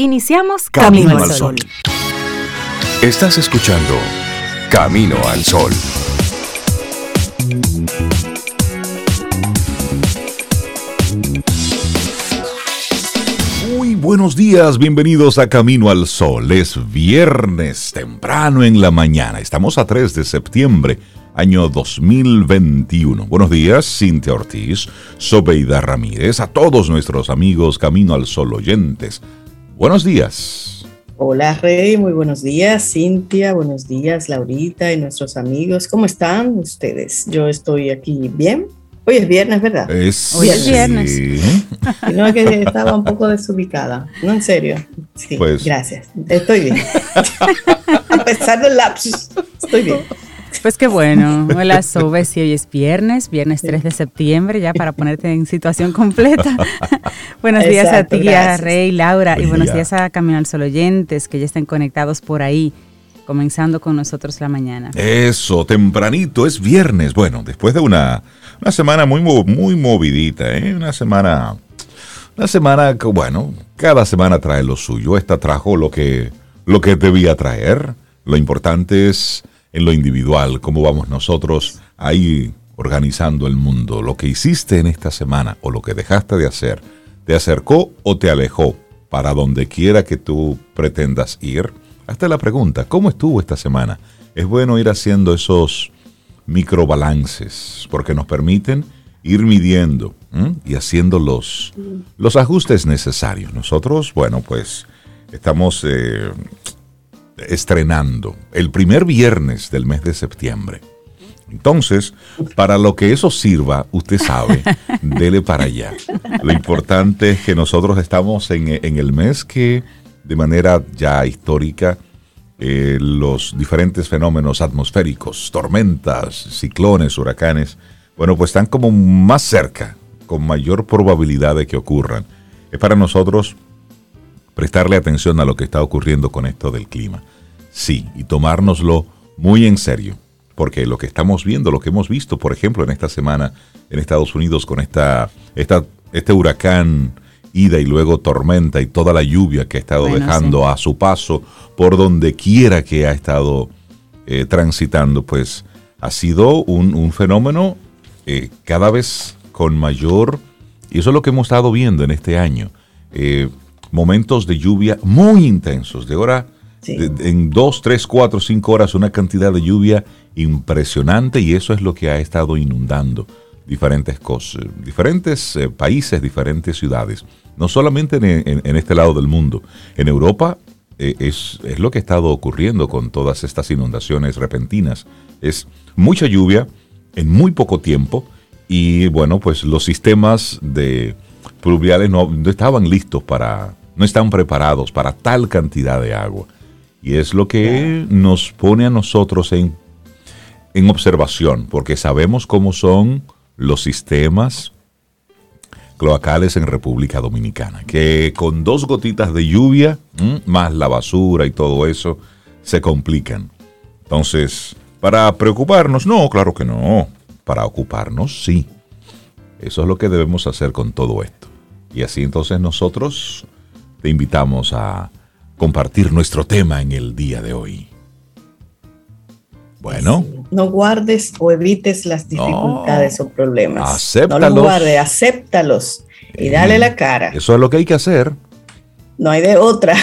Iniciamos Camino, al Sol. Estás escuchando Camino al Sol. Muy buenos días, bienvenidos a Camino al Sol. Es viernes temprano en la mañana. Estamos a 3 de septiembre, año 2021. Buenos días, Cintia Ortiz, Sobeida Ramírez, a todos nuestros amigos Camino al Sol oyentes. Buenos días. Hola Rey, muy buenos días. Cintia, buenos días. Laurita y nuestros amigos, ¿cómo están ustedes? Yo estoy aquí bien. Hoy es viernes, ¿verdad? Es, Hoy es viernes. Sí. No es que estaba un poco desubicada. No, en serio. Sí, pues. gracias. Estoy bien. A pesar del lapsus, estoy bien. Pues qué bueno. Hola, Sobe, si hoy es viernes, viernes 3 de septiembre, ya para ponerte en situación completa. buenos días a ti, a Rey, Laura, y buenos días a Camino al Sol oyentes que ya estén conectados por ahí, comenzando con nosotros la mañana. Eso, tempranito, es viernes. Bueno, después de una, una semana muy, muy movidita, ¿eh? Una semana, una semana que, bueno, cada semana trae lo suyo. Esta trajo lo que, lo que debía traer. Lo importante es en lo individual, cómo vamos nosotros ahí organizando el mundo. Lo que hiciste en esta semana o lo que dejaste de hacer, ¿te acercó o te alejó para donde quiera que tú pretendas ir? Hasta la pregunta, ¿cómo estuvo esta semana? Es bueno ir haciendo esos microbalances porque nos permiten ir midiendo y haciendo los, los ajustes necesarios. Nosotros, bueno, pues estamos eh, estrenando el primer viernes del mes de septiembre. Entonces, para lo que eso sirva, usted sabe, dele para allá. Lo importante es que nosotros estamos en, el mes que, de manera ya histórica, eh, los diferentes fenómenos atmosféricos, tormentas, ciclones, huracanes, bueno, pues están como más cerca, con mayor probabilidad de que ocurran. Es para nosotros prestarle atención a lo que está ocurriendo con esto del clima. Sí, y tomárnoslo muy en serio, porque lo que estamos viendo, lo que hemos visto, por ejemplo, en esta semana en Estados Unidos con esta, esta este huracán ida y luego tormenta y toda la lluvia que ha estado dejando a su paso por donde quiera que ha estado eh, transitando, pues ha sido un, fenómeno eh, cada vez con mayor, y eso es lo que hemos estado viendo en este año, eh, momentos de lluvia muy intensos, de hora en dos, tres, cuatro, cinco horas una cantidad de lluvia impresionante y eso es lo que ha estado inundando diferentes cosas, diferentes eh, países, diferentes ciudades. No solamente en, este lado del mundo. En Europa eh, es, es, lo que ha estado ocurriendo con todas estas inundaciones repentinas. Es mucha lluvia en muy poco tiempo y bueno, pues los sistemas de pluviales no, no estaban listos para, no están preparados para tal cantidad de agua. Y es lo que nos pone a nosotros en, en observación, porque sabemos cómo son los sistemas cloacales en República Dominicana, que con dos gotitas de lluvia, más la basura y todo eso, se complican. Entonces, para preocuparnos, no, claro que no. Para ocuparnos, sí. Eso es lo que debemos hacer con todo esto. Y así entonces nosotros te invitamos a compartir nuestro tema en el día de hoy. Bueno. No guardes o evites las dificultades o problemas. Acéptalos. No los guardes, acéptalos y dale la cara. Eso es lo que hay que hacer. No hay de otra.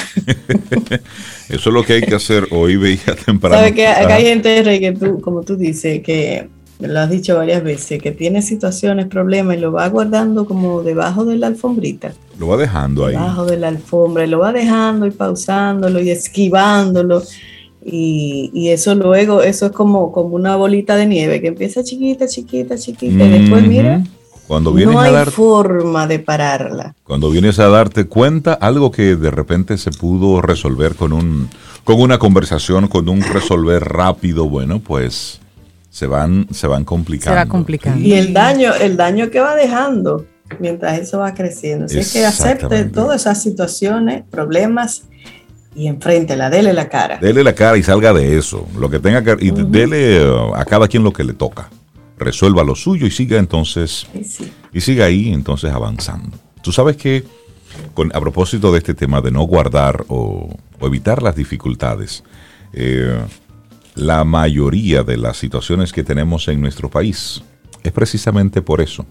Eso es lo que hay que hacer hoy, veía temprano. Sabes que acá hay gente, que tú, como tú dices, que lo has dicho varias veces, que tiene situaciones, problemas y lo va guardando como debajo de la alfombrita. Lo va dejando ahí. Debajo de la alfombra y lo va dejando y pausándolo y esquivándolo. Y, eso luego, eso es como, como una bolita de nieve que empieza chiquita, chiquita, chiquita y después mira. Cuando vienes no hay a forma de pararla. Cuando vienes a darte cuenta, algo que de repente se pudo resolver con un con una conversación, con un resolver rápido, bueno, pues se van, se van complicando. Se va complicando. Y el daño, el daño que va dejando mientras eso va creciendo. Así que acepte todas esas situaciones, problemas y enfréntela, dele la cara. Dele la cara y salga de eso. Lo que tenga que. Y dele uh, a cada quien lo que le toca. Resuelva lo suyo y siga entonces. Y siga ahí entonces avanzando. Tú sabes que con, a propósito de este tema de no guardar o, evitar las dificultades, eh, la mayoría de las situaciones que tenemos en nuestro país es precisamente por eso,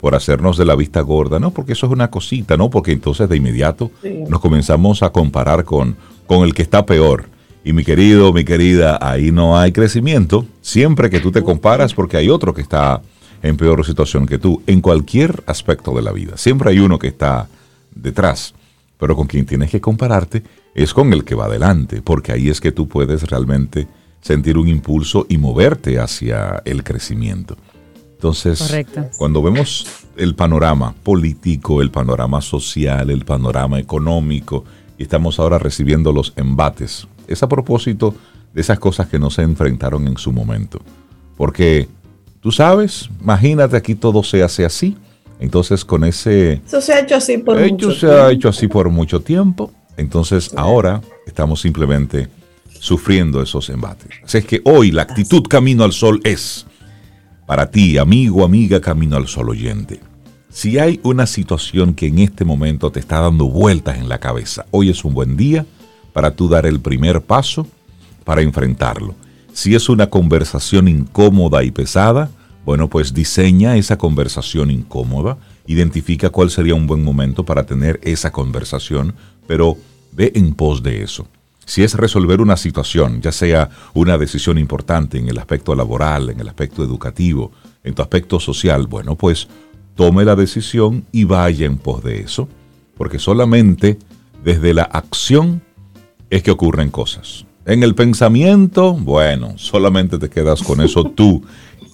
por hacernos de la vista gorda, no porque eso es una cosita, no porque entonces de inmediato nos comenzamos a comparar con, con el que está peor. Y mi querido, mi querida, ahí no hay crecimiento. Siempre que tú te comparas porque hay otro que está en peor situación que tú, en cualquier aspecto de la vida. Siempre hay uno que está detrás, pero con quien tienes que compararte es con el que va adelante, porque ahí es que tú puedes realmente sentir un impulso y moverte hacia el crecimiento. Entonces, cuando vemos el panorama político, el panorama social, el panorama económico, y estamos ahora recibiendo los embates, es a propósito de esas cosas que no se enfrentaron en su momento. Porque, tú sabes, imagínate aquí todo se hace así. Entonces, con ese... Eso se ha hecho así por mucho tiempo. Se ha hecho así por mucho tiempo. Entonces, ahora estamos simplemente sufriendo esos embates. Así es que hoy la actitud camino al sol es para ti, amigo, amiga, camino al sol oyente. Si hay una situación que en este momento te está dando vueltas en la cabeza, hoy es un buen día para tú dar el primer paso para enfrentarlo. Si es una conversación incómoda y pesada, bueno, pues diseña esa conversación incómoda, identifica cuál sería un buen momento para tener esa conversación, pero ve en pos de eso. Si es resolver una situación, ya sea una decisión importante en el aspecto laboral, en el aspecto educativo, en tu aspecto social, bueno, pues tome la decisión y vaya en pos de eso, porque solamente desde la acción es que ocurren cosas. En el pensamiento, bueno, solamente te quedas con eso tú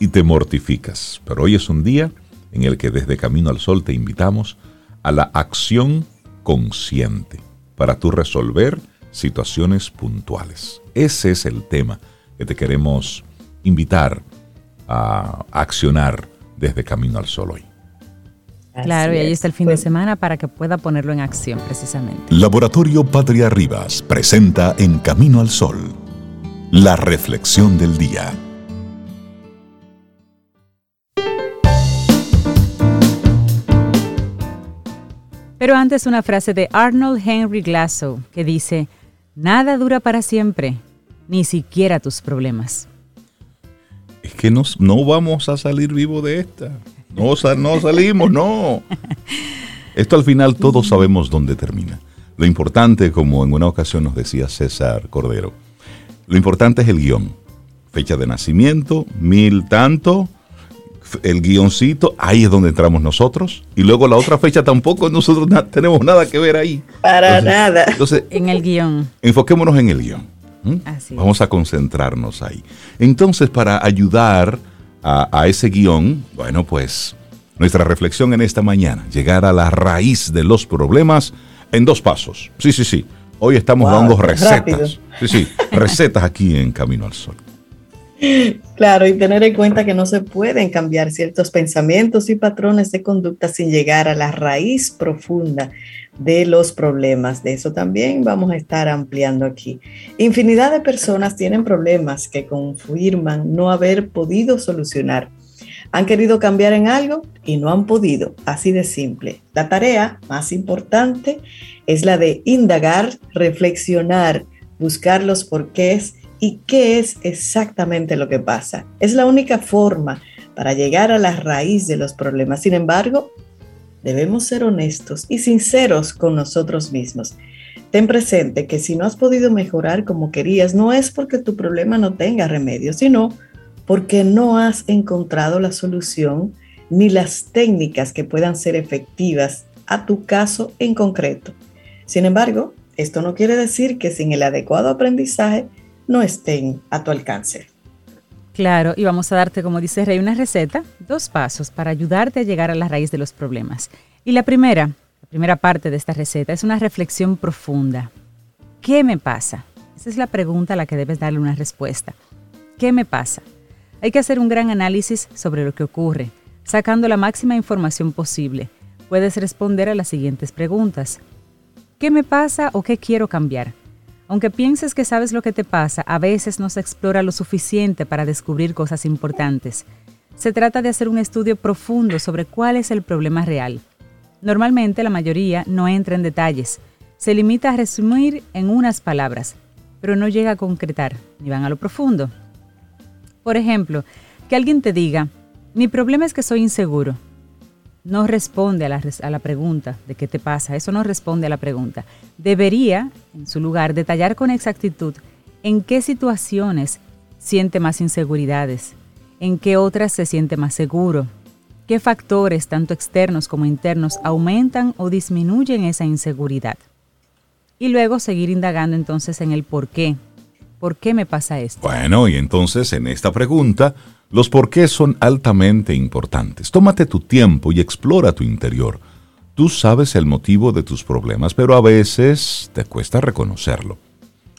y te mortificas. Pero hoy es un día en el que desde Camino al Sol te invitamos a la acción consciente para tú resolver situaciones puntuales. Ese es el tema que te queremos invitar a accionar desde Camino al Sol hoy. Claro, y ahí está el fin de pues semana para que pueda ponerlo en acción precisamente. Laboratorio Patria Rivas presenta En Camino al Sol, la reflexión del día. Pero antes una frase de Arnold Henry Glasso que dice, Nada dura para siempre, ni siquiera tus problemas. Es que no vamos a salir vivos de esta. No, no salimos, no. Esto al final todos sabemos dónde termina. Lo importante, como en una ocasión nos decía César Cordero, lo importante es el guion. Fecha de nacimiento, mil tanto, el guioncito, ahí es donde entramos nosotros. Y luego la otra fecha tampoco nosotros tenemos nada que ver ahí. Para nada. Entonces, en el guion. Enfoquémonos en el guion. Vamos a concentrarnos ahí. Entonces, para ayudar a, a ese guion, bueno, pues nuestra reflexión en esta mañana, llegar a la raíz de los problemas en dos pasos. Sí, sí, sí. Hoy estamos dando recetas. Sí, sí, recetas aquí en Camino al Sol. Claro, y tener en cuenta que no se pueden cambiar ciertos pensamientos y patrones de conducta sin llegar a la raíz profunda de los problemas. De eso también vamos a estar ampliando aquí. Infinidad de personas tienen problemas que confirman no haber podido solucionar. Han querido cambiar en algo y no han podido, así de simple. La tarea más importante es la de indagar, reflexionar, buscar los porqués y qué es exactamente lo que pasa. Es la única forma para llegar a la raíz de los problemas. Sin embargo, debemos ser honestos y sinceros con nosotros mismos. Ten presente que si no has podido mejorar como querías, no es porque tu problema no tenga remedio, sino porque no has encontrado la solución ni las técnicas que puedan ser efectivas a tu caso en concreto. Sin embargo, esto no quiere decir que sin el adecuado aprendizaje no estén a tu alcance. Claro, y vamos a darte, como dice Rey, una receta, dos pasos para ayudarte a llegar a la raíz de los problemas. Y la primera, la primera parte de esta receta es una reflexión profunda. ¿Qué me pasa? Esa es la pregunta a la que debes darle una respuesta. ¿Qué me pasa? Hay que hacer un gran análisis sobre lo que ocurre, sacando la máxima información posible. Puedes responder a las siguientes preguntas. ¿Qué me pasa o qué quiero cambiar? Aunque pienses que sabes lo que te pasa, a veces no se explora lo suficiente para descubrir cosas importantes. Se trata de hacer un estudio profundo sobre cuál es el problema real. Normalmente la mayoría no entra en detalles, se limita a resumir en unas palabras, pero no llega a concretar ni van a lo profundo. Por ejemplo, que alguien te diga, mi problema es que soy inseguro. No responde a la, a la, pregunta de qué te pasa, eso no responde a la pregunta. Debería, en su lugar, detallar con exactitud en qué situaciones siente más inseguridades, en qué otras se siente más seguro, qué factores, tanto externos como internos, aumentan o disminuyen esa inseguridad. Y luego seguir indagando entonces en el por qué. ¿Por qué me pasa esto? Bueno, y entonces en esta pregunta, los por qué son altamente importantes. Tómate tu tiempo y explora tu interior. Tú sabes el motivo de tus problemas, pero a veces te cuesta reconocerlo.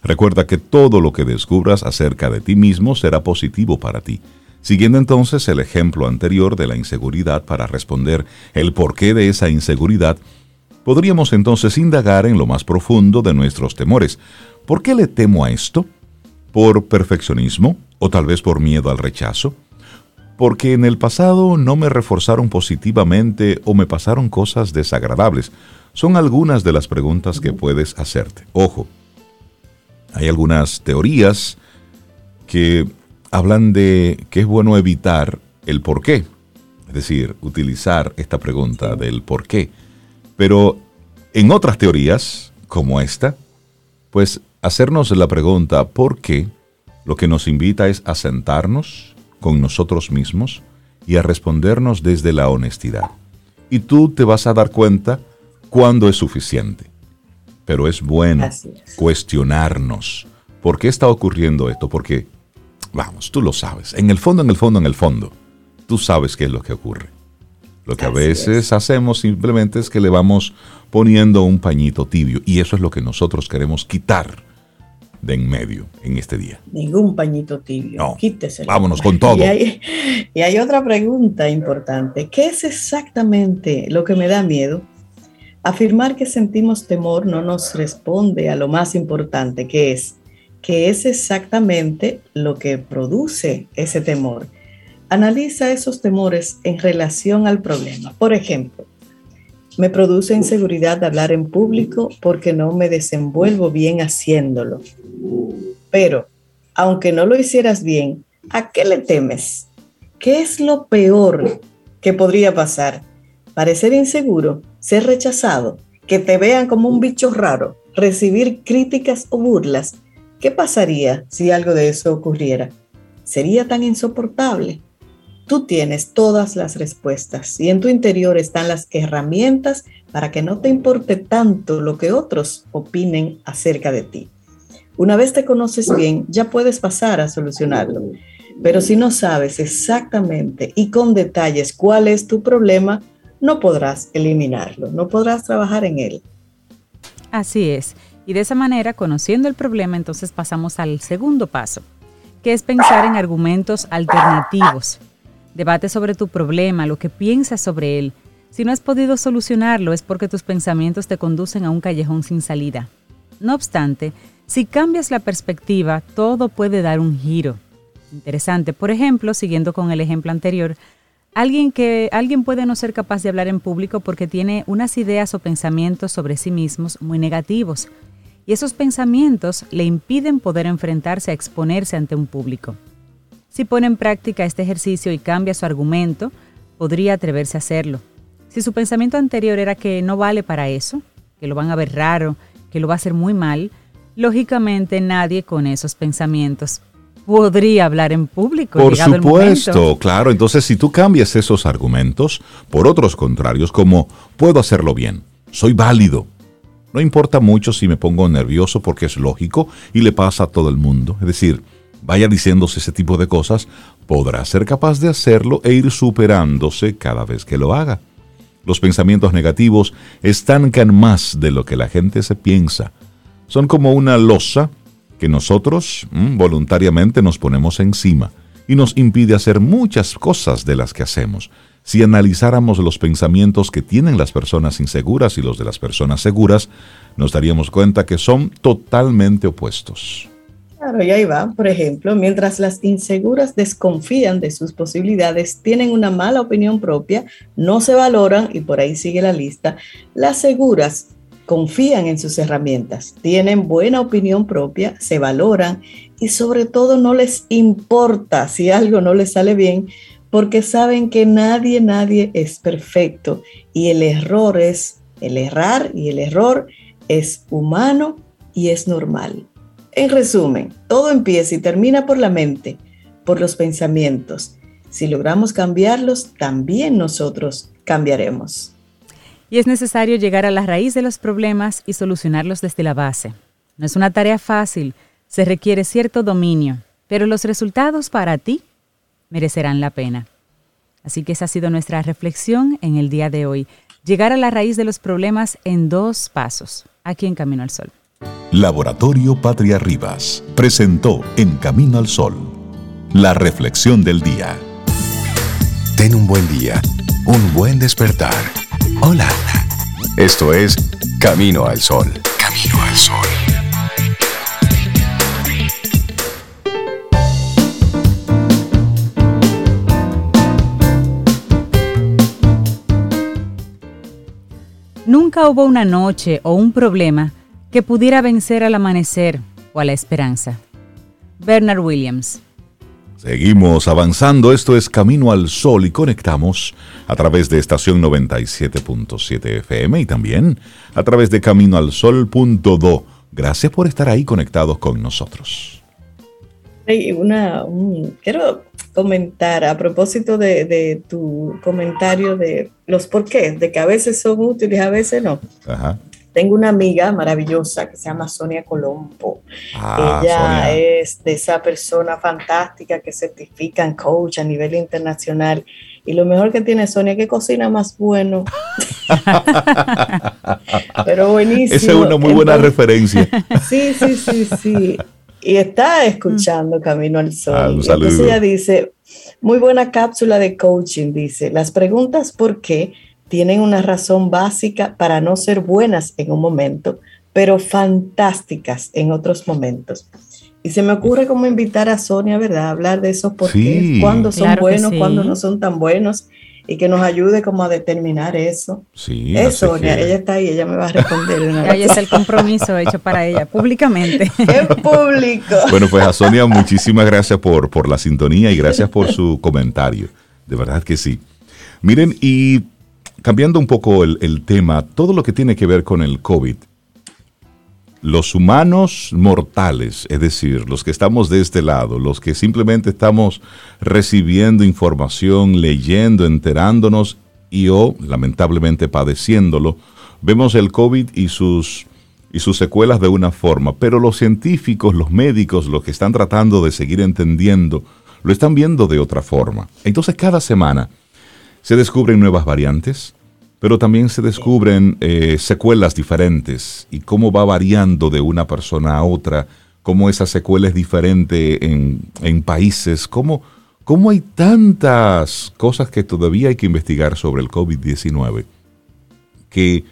Recuerda que todo lo que descubras acerca de ti mismo será positivo para ti. Siguiendo entonces el ejemplo anterior de la inseguridad para responder el porqué de esa inseguridad, podríamos entonces indagar en lo más profundo de nuestros temores. ¿Por qué le temo a esto? ¿Por perfeccionismo? ¿O tal vez por miedo al rechazo? Porque en el pasado no me reforzaron positivamente o me pasaron cosas desagradables. Son algunas de las preguntas que puedes hacerte. Ojo, hay algunas teorías que hablan de que es bueno evitar el por qué, es decir, utilizar esta pregunta del por qué. Pero en otras teorías, como esta, pues hacernos la pregunta ¿por qué? Lo que nos invita es a sentarnos con nosotros mismos y a respondernos desde la honestidad. Y tú te vas a dar cuenta cuándo es suficiente pero es bueno cuestionarnos. ¿Por qué está ocurriendo esto? Porque, vamos, tú lo sabes. En el fondo, en el fondo, en el fondo, tú sabes qué es lo que ocurre. Lo que a veces hacemos simplemente es que le vamos poniendo un pañito tibio y eso es lo que nosotros queremos quitar de en medio en este día. Ningún pañito tibio. No, Quíteselo. Vámonos con todo. y hay otra pregunta importante. ¿Qué es exactamente lo que me da miedo? Afirmar que sentimos temor no nos responde a lo más importante que es, que es exactamente lo que produce ese temor. Analiza esos temores en relación al problema. Por ejemplo, me produce inseguridad hablar en público porque no me desenvuelvo bien haciéndolo. Pero, aunque no lo hicieras bien, ¿a qué le temes? ¿Qué es lo peor que podría pasar? ¿Parecer inseguro? ser rechazado, que te vean como un bicho raro, recibir críticas o burlas, ¿qué pasaría si algo de eso ocurriera? Sería tan insoportable. Tú tienes todas las respuestas y en tu interior están las herramientas para que no te importe tanto lo que otros opinen acerca de ti. Una vez te conoces bien, ya puedes pasar a solucionarlo. Pero si no sabes exactamente y con detalles cuál es tu problema, no podrás eliminarlo, no podrás trabajar en él. Así es. Y de esa manera, conociendo el problema, entonces pasamos al segundo paso, que es pensar en argumentos alternativos. Debate sobre tu problema, lo que piensas sobre él. Si no has podido solucionarlo es porque tus pensamientos te conducen a un callejón sin salida. No obstante, si cambias la perspectiva, todo puede dar un giro. Interesante. Por ejemplo, siguiendo con el ejemplo anterior, Alguien que alguien puede no ser capaz de hablar en público porque tiene unas ideas o pensamientos sobre sí mismos muy negativos y esos pensamientos le impiden poder enfrentarse a exponerse ante un público. Si pone en práctica este ejercicio y cambia su argumento, podría atreverse a hacerlo. Si su pensamiento anterior era que no vale para eso, que lo van a ver raro, que lo va a hacer muy mal, lógicamente nadie con esos pensamientos podría hablar en público. Por supuesto, claro. Entonces, si tú cambias esos argumentos por otros contrarios, como puedo hacerlo bien, soy válido. No importa mucho si me pongo nervioso porque es lógico y le pasa a todo el mundo. Es decir, vaya diciéndose ese tipo de cosas, podrá ser capaz de hacerlo e ir superándose cada vez que lo haga. Los pensamientos negativos estancan más de lo que la gente se piensa. Son como una losa que nosotros mm, voluntariamente nos ponemos encima y nos impide hacer muchas cosas de las que hacemos. Si analizáramos los pensamientos que tienen las personas inseguras y los de las personas seguras, nos daríamos cuenta que son totalmente opuestos. Claro, y ahí va. Por ejemplo, mientras las inseguras desconfían de sus posibilidades, tienen una mala opinión propia, no se valoran, y por ahí sigue la lista, las seguras confían en sus herramientas, tienen buena opinión propia, se valoran y sobre todo no les importa si algo no les sale bien, porque saben que nadie, nadie es perfecto y el error es, el errar y el error es humano y es normal. En resumen, todo empieza y termina por la mente, por los pensamientos. Si logramos cambiarlos, también nosotros cambiaremos. Y es necesario llegar a la raíz de los problemas y solucionarlos desde la base. No es una tarea fácil, se requiere cierto dominio, pero los resultados para ti merecerán la pena. Así que esa ha sido nuestra reflexión en el día de hoy. Llegar a la raíz de los problemas en dos pasos, aquí en Camino al Sol. Laboratorio Patria Rivas presentó En Camino al Sol la reflexión del día. Ten un buen día, un buen despertar. Hola. Esto es Camino al Sol. Camino al Sol. Nunca hubo una noche o un problema que pudiera vencer al amanecer o a la esperanza. Bernard Williams. Seguimos avanzando, esto es Camino al Sol y conectamos a través de estación 97.7 FM y también a través de caminoalsol.do. Gracias por estar ahí conectados con nosotros. Hey, una, quiero comentar a propósito de, de, tu comentario de los porqués, de que a veces son útiles, a veces no. Ajá. Tengo una amiga maravillosa que se llama Sonia Colombo. Ah, Ella es de esa persona fantástica que certifica en coach a nivel internacional. Y lo mejor que tiene Sonia es que cocina más bueno. Pero buenísimo. Esa es una muy buena referencia. Sí, sí, sí, sí. Y está escuchando Camino al Sol. Ah, Entonces ella dice, muy buena cápsula de coaching, dice, las preguntas por qué tienen una razón básica para no ser buenas en un momento, pero fantásticas en otros momentos. Y se me ocurre como invitar a Sonia, ¿verdad? A hablar de esos por qué, cuándo son buenos, cuándo no son tan buenos, y que nos ayude como a determinar eso. Sí. Es Sonia, ella está ahí, ella me va a responder. Ahí es el compromiso hecho para ella, públicamente. ¡Qué público! Bueno, pues a Sonia, muchísimas gracias por, por la sintonía y gracias por su comentario. De verdad que sí. Miren, y cambiando un poco el, tema, todo lo que tiene que ver con el COVID, los humanos mortales, es decir, los que estamos de este lado, los que simplemente estamos recibiendo información, leyendo, enterándonos y o lamentablemente padeciéndolo, vemos el COVID y sus, y sus secuelas de una forma, pero los científicos, los médicos, los que están tratando de seguir entendiendo, lo están viendo de otra forma. Entonces cada semana se descubren nuevas variantes, pero también se descubren eh, secuelas diferentes y cómo va variando de una persona a otra, cómo esa secuela es diferente en, países, cómo, cómo hay tantas cosas que todavía hay que investigar sobre el COVID-19 que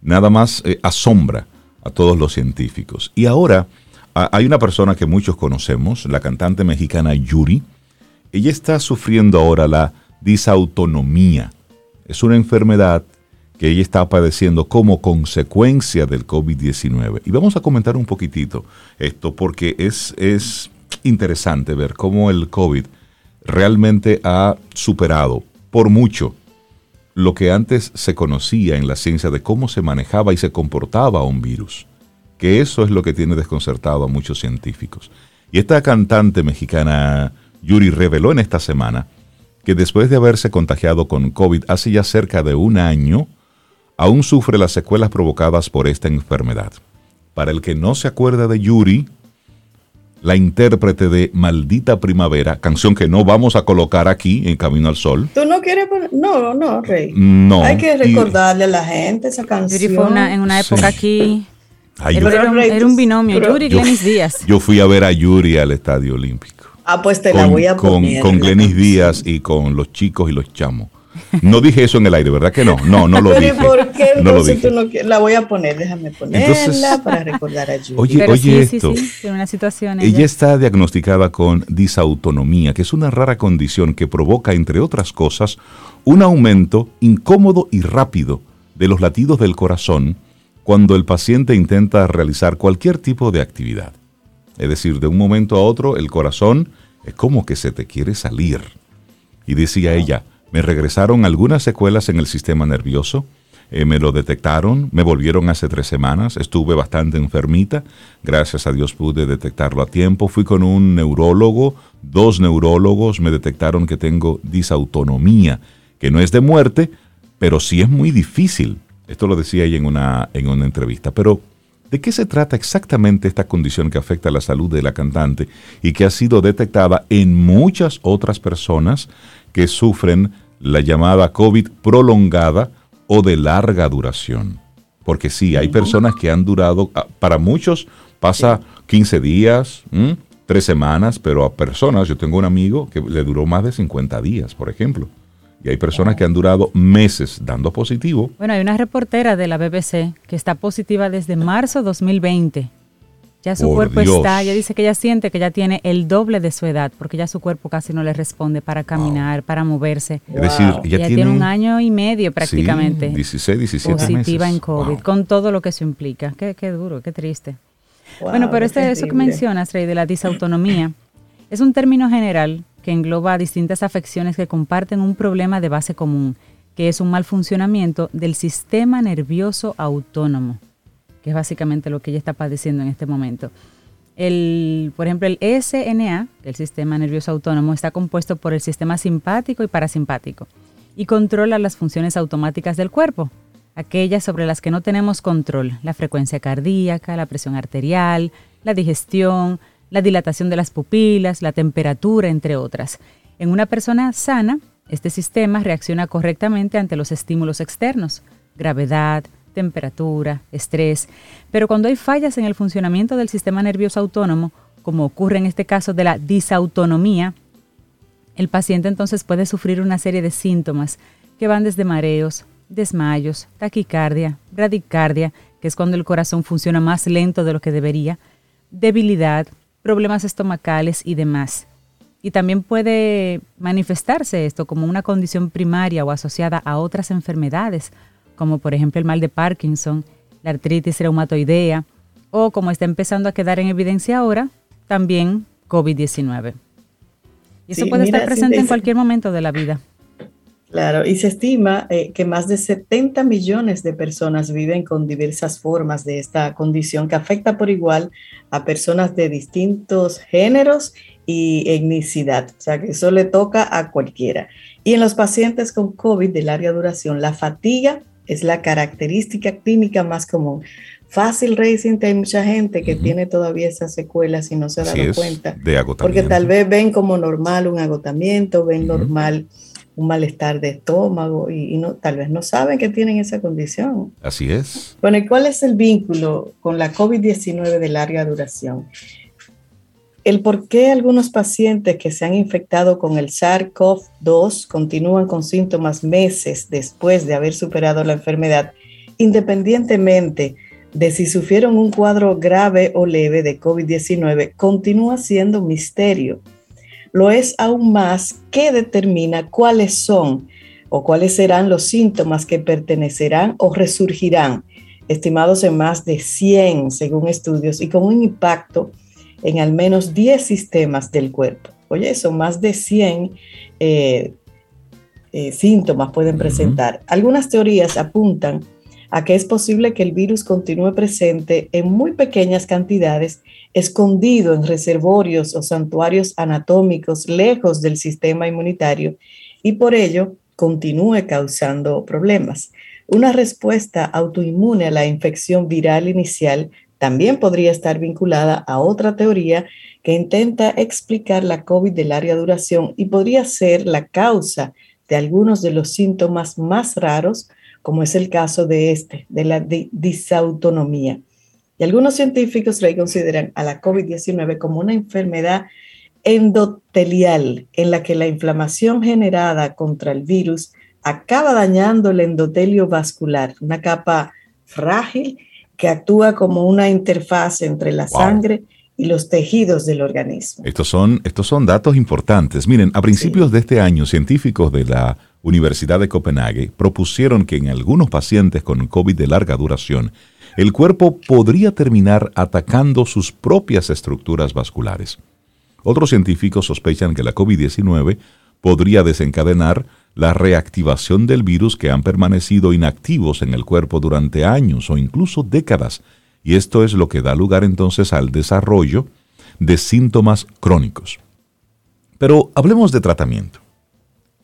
nada más eh, asombra a todos los científicos. Y ahora hay una persona que muchos conocemos, la cantante mexicana Yuri. Ella está sufriendo ahora la disautonomía. Es una enfermedad que ella está padeciendo como consecuencia del COVID-19. Y vamos a comentar un poquitito esto porque es, es interesante ver cómo el COVID realmente ha superado por mucho lo que antes se conocía en la ciencia de cómo se manejaba y se comportaba un virus. Que eso es lo que tiene desconcertado a muchos científicos. Y esta cantante mexicana Yuri reveló en esta semana que después de haberse contagiado con COVID hace ya cerca de un año, aún sufre las secuelas provocadas por esta enfermedad. Para el que no se acuerda de Yuri, la intérprete de Maldita Primavera, canción que no vamos a colocar aquí en Camino al Sol. ¿Tú no quieres poner? No, no, Rey. No. Hay que recordarle a la gente esa canción. Yuri fue en una época aquí. era, un, binomio, Yuri y Glenis Díaz. Yo fui a ver a Yuri al Estadio Olímpico. Ah, pues te la voy a poner. Con, Glenis Díaz y con los chicos y los chamos. No dije eso en el aire, ¿verdad que no? No, no lo dije. ¿Por qué no lo dije. Tú no la voy a poner, déjame ponerla para recordar a Judy. Oye, oye esto. Sí, sí, una situación ella. ella está diagnosticada con disautonomía, que es una rara condición que provoca, entre otras cosas, un aumento incómodo y rápido de los latidos del corazón cuando el paciente intenta realizar cualquier tipo de actividad. Es decir, de un momento a otro el corazón es como que se te quiere salir. Y decía ella, me regresaron algunas secuelas en el sistema nervioso, eh, me lo detectaron, me volvieron hace tres semanas, estuve bastante enfermita, gracias a Dios pude detectarlo a tiempo, fui con un neurólogo, dos neurólogos me detectaron que tengo disautonomía, que no es de muerte, pero sí es muy difícil. Esto lo decía ella en una, en una entrevista, pero ¿De qué se trata exactamente esta condición que afecta la salud de la cantante y que ha sido detectada en muchas otras personas que sufren la llamada COVID prolongada o de larga duración? Porque sí, hay personas que han durado, ah, para muchos pasa 15 días, tres semanas, pero a personas, yo tengo un amigo que le duró más de 50 días, por ejemplo. Y hay personas que han durado meses dando positivo. Bueno, hay una reportera de la BBC que está positiva desde marzo 2020. Ya su cuerpo está, ella dice que ella siente que ya tiene el doble de su edad, porque ya su cuerpo casi no le responde para caminar, para moverse. Es decir, ella, tiene, un año y medio prácticamente. 16, 17 Positiva en COVID, con todo lo que eso implica. Qué, qué duro, qué triste. bueno, pero este, eso que mencionas, Rey, de la disautonomía, es un término general que engloba distintas afecciones que comparten un problema de base común, que es un mal funcionamiento del sistema nervioso autónomo, que es básicamente lo que ella está padeciendo en este momento. El, por ejemplo, el SNA, el sistema nervioso autónomo, está compuesto por el sistema simpático y parasimpático y controla las funciones automáticas del cuerpo, aquellas sobre las que no tenemos control, la frecuencia cardíaca, la presión arterial, la digestión, la dilatación de las pupilas, la temperatura, entre otras. En una persona sana, este sistema reacciona correctamente ante los estímulos externos, gravedad, temperatura, estrés, pero cuando hay fallas en el funcionamiento del sistema nervioso autónomo, como ocurre en este caso de la disautonomía, el paciente entonces puede sufrir una serie de síntomas que van desde mareos, desmayos, taquicardia, bradicardia, que es cuando el corazón funciona más lento de lo que debería, debilidad, problemas estomacales y demás. Y también puede manifestarse esto como una condición primaria o asociada a otras enfermedades, como por ejemplo el mal de Parkinson, la artritis reumatoidea, o como está empezando a quedar en evidencia ahora, también COVID-19. Y eso puede estar presente en cualquier momento de la vida. Claro, y se estima eh, que más de 70 millones de personas viven con diversas formas de esta condición que afecta por igual a personas de distintos géneros y etnicidad, o sea que eso le toca a cualquiera. Y en los pacientes con COVID de larga duración, la fatiga es la característica clínica más común. Fácil racing, hay mucha gente que tiene todavía esas secuelas y no se ha dado cuenta. De porque tal vez ven como normal un agotamiento, ven normal un malestar de estómago y, no, tal vez no saben que tienen esa condición. Así es. Bueno, ¿y cuál es el vínculo con la COVID-19 de larga duración? El por qué algunos pacientes que se han infectado con el SARS-CoV-2 continúan con síntomas meses después de haber superado la enfermedad, independientemente de si sufrieron un cuadro grave o leve de COVID-19, continúa siendo un misterio lo es aún más que determina cuáles son o cuáles serán los síntomas que pertenecerán o resurgirán, estimados en más de 100 según estudios y con un impacto en al menos 10 sistemas del cuerpo. Oye, son más de 100 eh, eh, síntomas pueden presentar. Algunas teorías apuntan a que es posible que el virus continúe presente en muy pequeñas cantidades, escondido en reservorios o santuarios anatómicos lejos del sistema inmunitario y por ello continúe causando problemas. Una respuesta autoinmune a la infección viral inicial también podría estar vinculada a otra teoría que intenta explicar la COVID de larga duración y podría ser la causa de algunos de los síntomas más raros como es el caso de este, de la disautonomía. Y algunos científicos le consideran a la COVID-19 como una enfermedad endotelial en la que la inflamación generada contra el virus acaba dañando el endotelio vascular, una capa frágil que actúa como una interfaz entre la sangre y los tejidos del organismo. Estos son, estos son datos importantes. Miren, a principios de este año, científicos de la Universidad de Copenhague propusieron que en algunos pacientes con COVID de larga duración, el cuerpo podría terminar atacando sus propias estructuras vasculares. Otros científicos sospechan que la COVID-19 podría desencadenar la reactivación del virus que han permanecido inactivos en el cuerpo durante años o incluso décadas, y esto es lo que da lugar entonces al desarrollo de síntomas crónicos. Pero hablemos de tratamiento.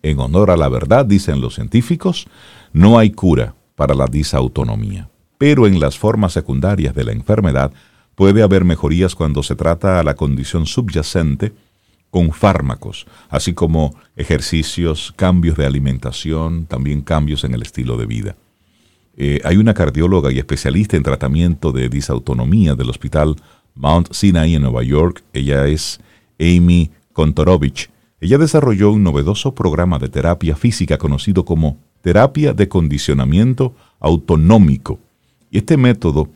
En honor a la verdad, dicen los científicos, no hay cura para la disautonomía, pero en las formas secundarias de la enfermedad puede haber mejorías cuando se trata a la condición subyacente con fármacos, así como ejercicios, cambios de alimentación, también cambios en el estilo de vida. Eh, hay una cardióloga y especialista en tratamiento de disautonomía del Hospital Mount Sinai en Nueva York. Ella es Amy Kontorovich. Ella desarrolló un novedoso programa de terapia física conocido como terapia de condicionamiento autonómico. Y este método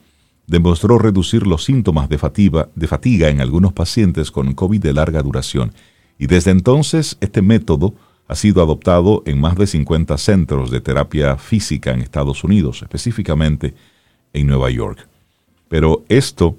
demostró reducir los síntomas de fatiga, en algunos pacientes con COVID de larga duración. Y desde entonces este método ha sido adoptado en más de 50 centros de terapia física en Estados Unidos, específicamente en Nueva York. Pero esto,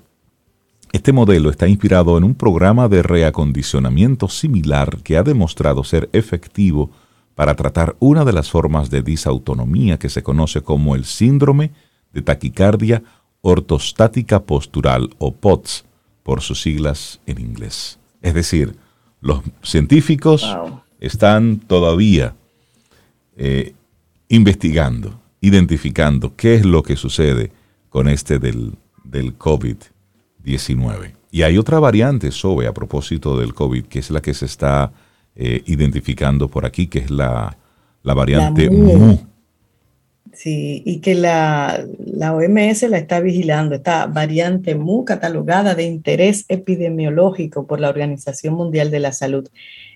este modelo está inspirado en un programa de reacondicionamiento similar que ha demostrado ser efectivo para tratar una de las formas de disautonomía que se conoce como el síndrome de taquicardia ortostática postural o POTS por sus siglas en inglés. Es decir, los científicos están todavía eh, investigando, identificando qué es lo que sucede con este del, del COVID-19. Y hay otra variante, SOBE, a propósito del COVID, que es la que se está eh, identificando por aquí, que es la, variante MU. Sí, y que la, OMS la está vigilando, esta variante MU catalogada de interés epidemiológico por la Organización Mundial de la Salud.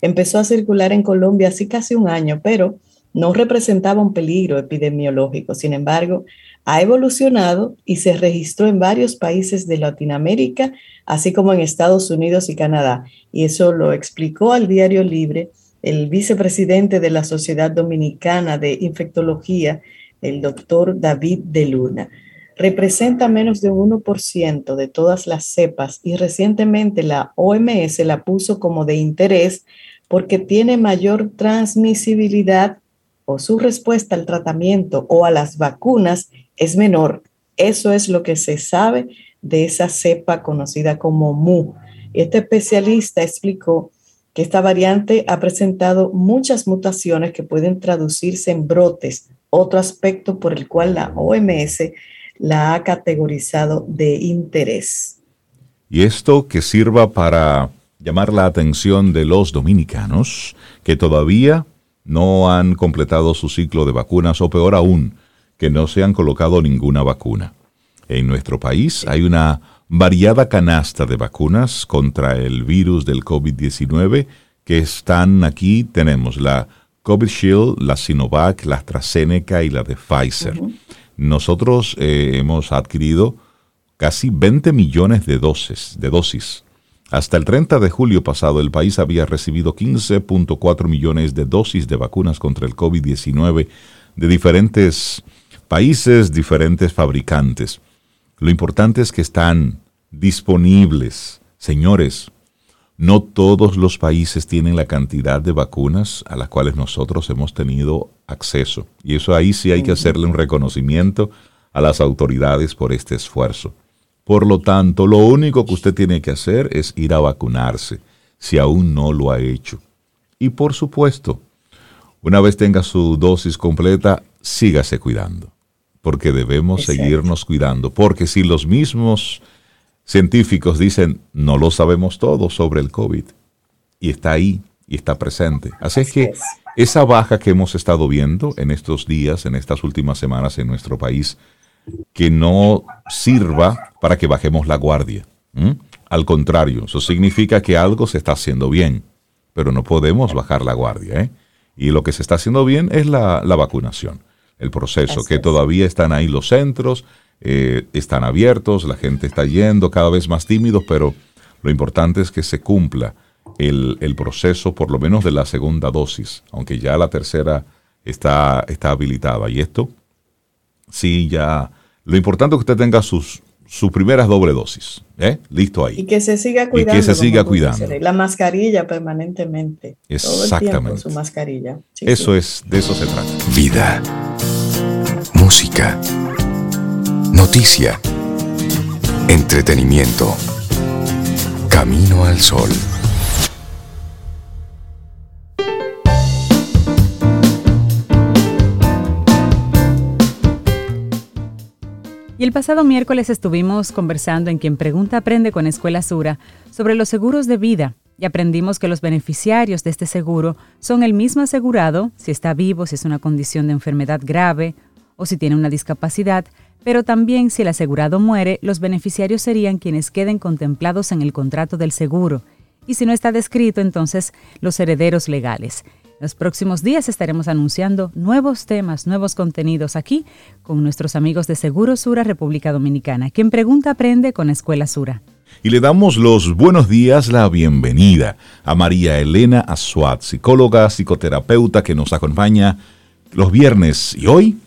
Empezó a circular en Colombia hace casi un año, pero no representaba un peligro epidemiológico. Sin embargo, ha evolucionado y se registró en varios países de Latinoamérica, así como en Estados Unidos y Canadá. Y eso lo explicó al Diario Libre el vicepresidente de la Sociedad Dominicana de Infectología, el doctor David de Luna. Representa menos de un 1% de todas las cepas y recientemente la OMS la puso como de interés porque tiene mayor transmisibilidad o su respuesta al tratamiento o a las vacunas es menor. Eso es lo que se sabe de esa cepa conocida como MU. Este especialista explicó que esta variante ha presentado muchas mutaciones que pueden traducirse en brotes otro aspecto por el cual la OMS la ha categorizado de interés. Y esto que sirva para llamar la atención de los dominicanos que todavía no han completado su ciclo de vacunas o peor aún, que no se han colocado ninguna vacuna. En nuestro país hay una variada canasta de vacunas contra el virus del COVID-19 que están aquí. Tenemos la COVID Shield, la Sinovac, la AstraZeneca y la de Pfizer. Nosotros eh, hemos adquirido casi 20 millones de dosis, de dosis. Hasta el 30 de julio pasado, el país había recibido 15.4 millones de dosis de vacunas contra el COVID-19 de diferentes países, diferentes fabricantes. Lo importante es que están disponibles. Señores, no todos los países tienen la cantidad de vacunas a las cuales nosotros hemos tenido acceso. Y eso ahí sí hay que hacerle un reconocimiento a las autoridades por este esfuerzo. Por lo tanto, lo único que usted tiene que hacer es ir a vacunarse, si aún no lo ha hecho. Y por supuesto, una vez tenga su dosis completa, sígase cuidando, porque debemos seguirnos cuidando, porque si los mismos científicos dicen, no lo sabemos todo sobre el COVID. Y está ahí y está presente. Así, es que esa baja que hemos estado viendo en estos días, en estas últimas semanas en nuestro país, que no sirva para que bajemos la guardia. Al contrario, eso significa que algo se está haciendo bien, pero no podemos bajar la guardia. ¿eh? Y lo que se está haciendo bien es la, vacunación, el proceso, que todavía están ahí los centros, eh, están abiertos, la gente está yendo cada vez más tímidos, pero lo importante es que se cumpla el, el, proceso por lo menos de la segunda dosis, aunque ya la tercera está, está habilitada. Y esto, sí, ya, lo importante es que usted tenga sus, sus primeras doble dosis. ¿eh? Listo ahí. Y que se siga cuidando. Y que se siga cuidando. La mascarilla permanentemente. Exactamente. su mascarilla. eso es, de eso se trata. Vida. Música. Noticia. Entretenimiento. Camino al sol. Y el pasado miércoles estuvimos conversando en Quien Pregunta Aprende con Escuela Sura sobre los seguros de vida y aprendimos que los beneficiarios de este seguro son el mismo asegurado si está vivo, si es una condición de enfermedad grave o si tiene una discapacidad, pero también si el asegurado muere, los beneficiarios serían quienes queden contemplados en el contrato del seguro y si no está descrito, entonces los herederos legales los próximos días estaremos anunciando nuevos temas, nuevos contenidos aquí con nuestros amigos de Seguro Sura República Dominicana. Quien pregunta aprende con Escuela Sura. Y le damos los buenos días, la bienvenida a María Elena Azuat, psicóloga, psicoterapeuta que nos acompaña los viernes y hoy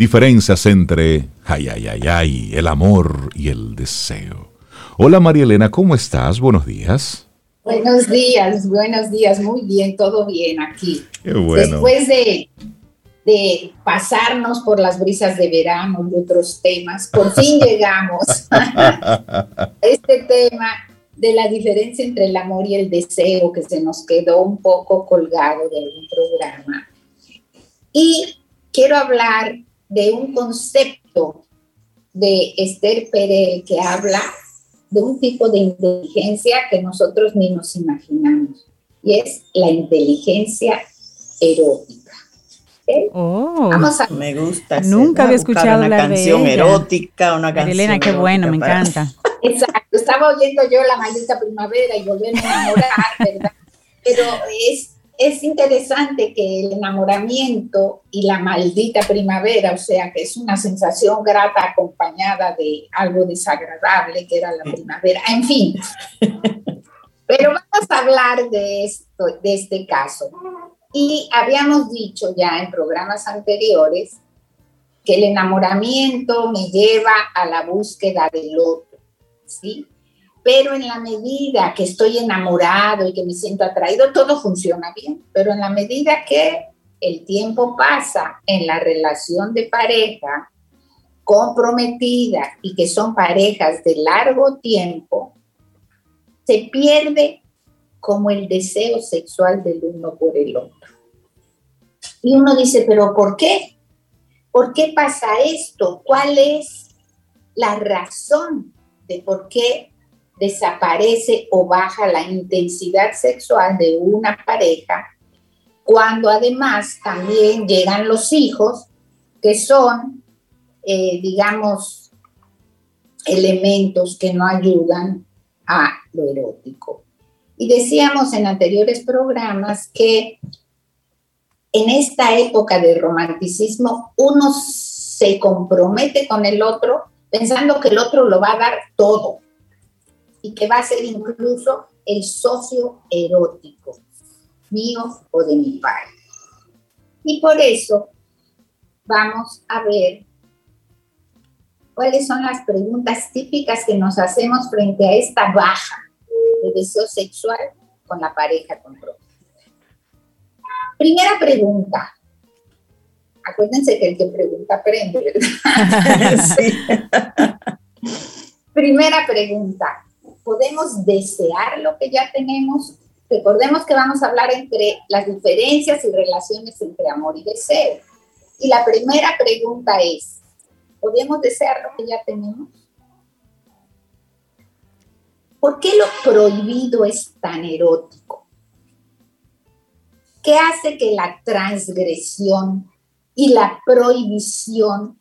diferencias entre ay, ay, ay, ay, el amor y el deseo. Hola María Elena, ¿cómo estás? Buenos días. Buenos días, buenos días, muy bien, todo bien aquí. Qué bueno. Después de, de pasarnos por las brisas de verano y otros temas, por fin llegamos a este tema de la diferencia entre el amor y el deseo que se nos quedó un poco colgado de algún programa. Y quiero hablar de un concepto de Esther Perel que habla de un tipo de inteligencia que nosotros ni nos imaginamos, y es la inteligencia erótica. Oh, Vamos a, me gusta. Nunca había escuchado una canción erótica, una canción. Elena, qué bueno, me encanta. Exacto, estaba oyendo yo la maldita primavera y volverme a enamorar, ¿verdad? Pero es es interesante que el enamoramiento y la maldita primavera, o sea, que es una sensación grata acompañada de algo desagradable, que era la primavera, en fin. Pero vamos a hablar de, esto, de este caso. Y habíamos dicho ya en programas anteriores que el enamoramiento me lleva a la búsqueda del otro, ¿sí? Pero en la medida que estoy enamorado y que me siento atraído, todo funciona bien, pero en la medida que el tiempo pasa en la relación de pareja comprometida y que son parejas de largo tiempo, se pierde como el deseo sexual del uno por el otro. Y uno dice, pero ¿por qué? ¿Por qué pasa esto? ¿Cuál es la razón de por qué desaparece o baja la intensidad sexual de una pareja, cuando además también llegan los hijos, que son, eh, digamos, elementos que no ayudan a lo erótico. Y decíamos en anteriores programas que en esta época de romanticismo uno se compromete con el otro pensando que el otro lo va a dar todo, y que va a ser incluso el socio erótico mío o de mi padre. Y por eso vamos a ver cuáles son las preguntas típicas que nos hacemos frente a esta baja de deseo sexual con la pareja comprometida. Primera pregunta. Acuérdense que el que pregunta aprende, ¿verdad? Primera pregunta podemos desear lo que ya tenemos. Recordemos que vamos a hablar entre las diferencias y relaciones entre amor y deseo. Y la primera pregunta es, ¿podemos desear lo que ya tenemos? ¿Por qué lo prohibido es tan erótico? ¿Qué hace que la transgresión y la prohibición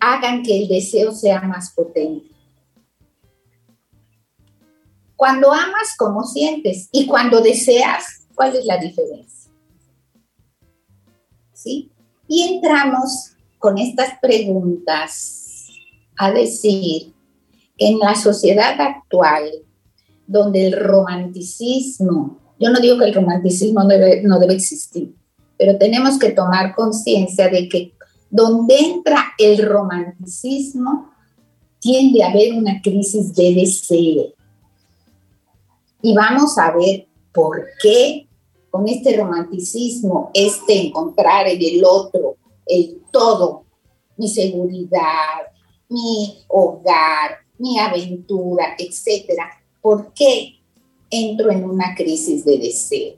hagan que el deseo sea más potente? Cuando amas, ¿cómo sientes? Y cuando deseas, ¿cuál es la diferencia? ¿sí? Y entramos con estas preguntas a decir en la sociedad actual, donde el romanticismo, yo no digo que el romanticismo debe, no debe existir, pero tenemos que tomar conciencia de que donde entra el romanticismo, tiende a haber una crisis de deseo. Y vamos a ver por qué con este romanticismo, este encontrar en el otro el todo, mi seguridad, mi hogar, mi aventura, etcétera. ¿Por qué entro en una crisis de deseo?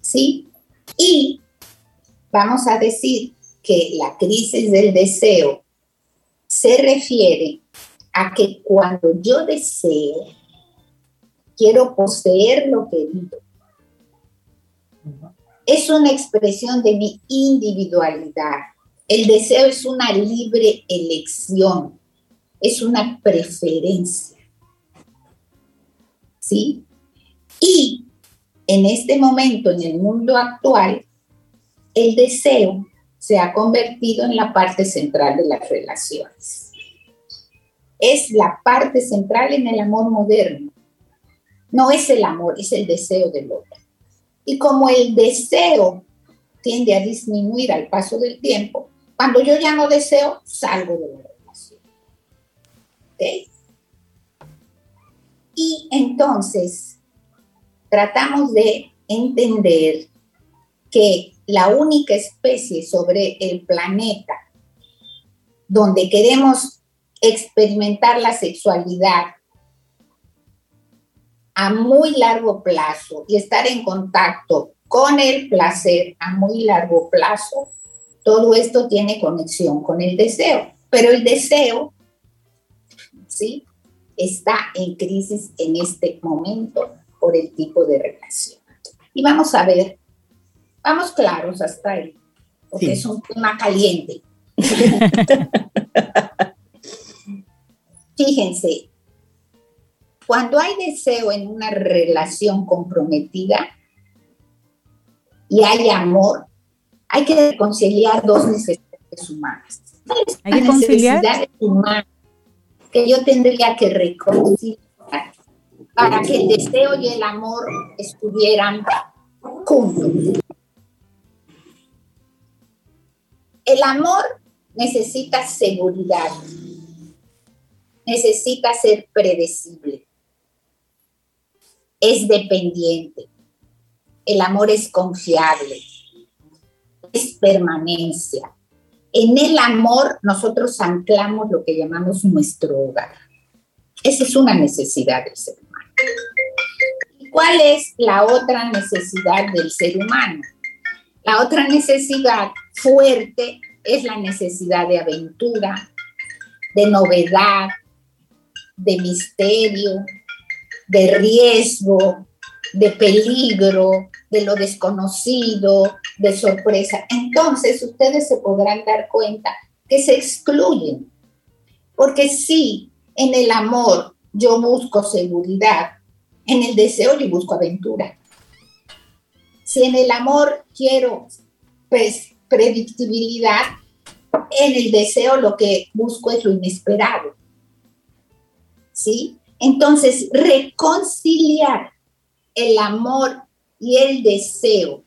¿Sí? Y vamos a decir que la crisis del deseo se refiere a que cuando yo deseo, quiero poseer lo que vivo. Es una expresión de mi individualidad. El deseo es una libre elección, es una preferencia. ¿Sí? Y en este momento, en el mundo actual, el deseo se ha convertido en la parte central de las relaciones. Es la parte central en el amor moderno. No es el amor, es el deseo del otro. Y como el deseo tiende a disminuir al paso del tiempo, cuando yo ya no deseo, salgo de la relación. Y entonces tratamos de entender que la única especie sobre el planeta donde queremos experimentar la sexualidad a muy largo plazo y estar en contacto con el placer a muy largo plazo, todo esto tiene conexión con el deseo. Pero el deseo, ¿sí? Está en crisis en este momento por el tipo de relación. Y vamos a ver Vamos claros hasta ahí, porque es un tema caliente. Fíjense, cuando hay deseo en una relación comprometida y hay amor, hay que reconciliar dos necesidades humanas. Hay que conciliar. Humanas que yo tendría que reconciliar para que el deseo y el amor estuvieran juntos. El amor necesita seguridad, necesita ser predecible, es dependiente, el amor es confiable, es permanencia. En el amor nosotros anclamos lo que llamamos nuestro hogar. Esa es una necesidad del ser humano. ¿Y cuál es la otra necesidad del ser humano? La otra necesidad fuerte es la necesidad de aventura, de novedad, de misterio, de riesgo, de peligro, de lo desconocido, de sorpresa. Entonces ustedes se podrán dar cuenta que se excluyen. Porque si en el amor yo busco seguridad, en el deseo yo busco aventura. Si en el amor quiero pues, predictibilidad, en el deseo lo que busco es lo inesperado. ¿Sí? Entonces, reconciliar el amor y el deseo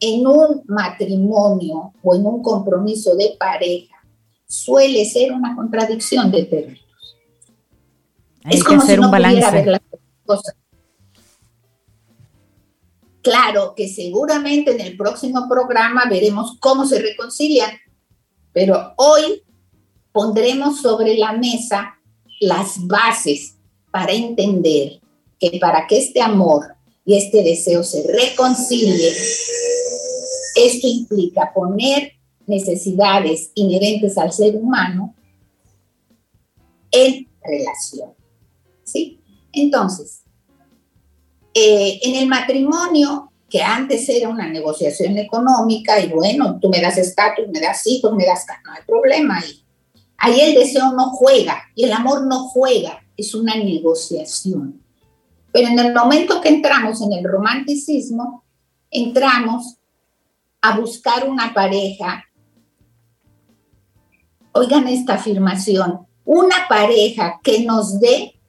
en un matrimonio o en un compromiso de pareja suele ser una contradicción de términos. Hay es como hacer si no un balance. Ver las cosas. Claro que seguramente en el próximo programa veremos cómo se reconcilian, pero hoy pondremos sobre la mesa las bases para entender que para que este amor y este deseo se reconcilie, esto implica poner necesidades inherentes al ser humano en relación. ¿Sí? Entonces, eh, en el matrimonio, que antes era una negociación económica y bueno, tú me das estatus, me das hijos, me das... No hay problema ahí. Ahí el deseo no juega y el amor no juega, es una negociación. Pero en el momento que entramos en el romanticismo, entramos a buscar una pareja, oigan esta afirmación, una pareja que nos dé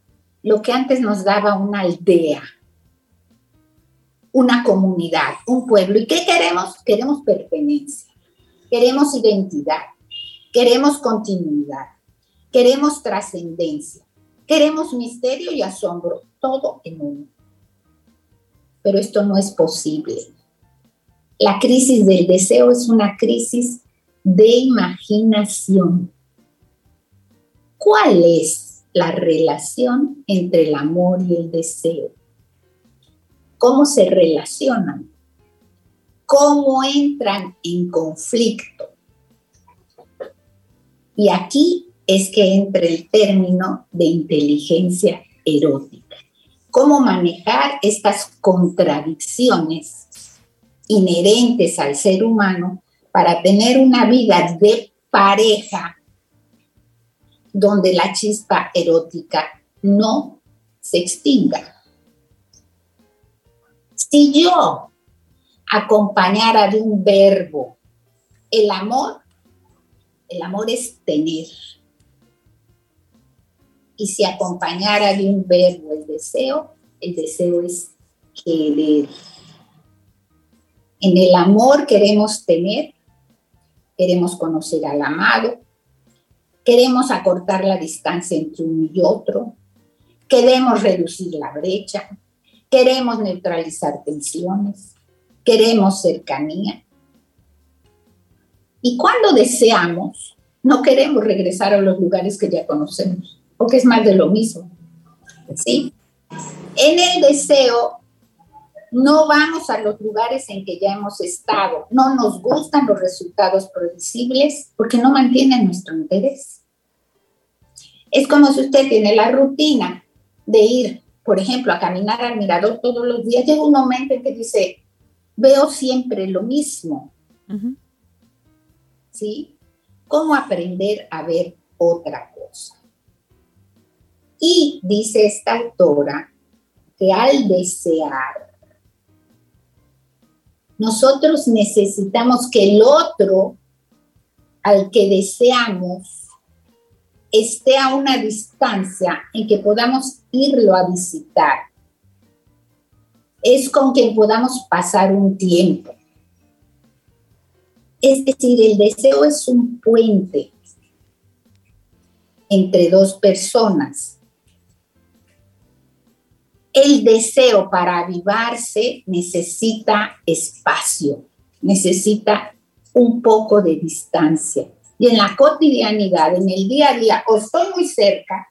lo que antes nos daba una aldea, una comunidad, un pueblo. ¿Y qué queremos? Queremos pertenencia, queremos identidad, queremos continuidad, queremos trascendencia, queremos misterio y asombro, todo en uno. Pero esto no es posible. La crisis del deseo es una crisis de imaginación. ¿Cuál es la relación entre el amor y el deseo? ¿Cómo se relacionan? ¿Cómo entran en conflicto? Y aquí es que entra el término de inteligencia erótica. ¿Cómo manejar estas contradicciones inherentes al ser humano para tener una vida de pareja donde la chispa erótica no se extinga. Si yo acompañara de un verbo el amor, el amor es tener. Y si acompañara de un verbo el deseo, el deseo es querer. En el amor queremos tener queremos conocer al amado, queremos acortar la distancia entre uno y otro, queremos reducir la brecha, queremos neutralizar tensiones, queremos cercanía. Y cuando deseamos, no queremos regresar a los lugares que ya conocemos, porque es más de lo mismo. ¿Sí? En el deseo no vamos a los lugares en que ya hemos estado, no nos gustan los resultados previsibles porque no mantienen nuestro interés. Es como si usted tiene la rutina de ir, por ejemplo, a caminar al mirador todos los días. Llega un momento en que dice, veo siempre lo mismo. ¿Sí? ¿Cómo aprender a ver otra cosa? Y dice esta autora que al desear nosotros necesitamos que el otro al que deseamos esté a una distancia en que podamos irlo a visitar. Es con quien podamos pasar un tiempo. Es decir, el deseo es un puente entre dos personas el deseo para avivarse necesita espacio, necesita un poco de distancia. Y en la cotidianidad, en el día a día, o estoy muy cerca,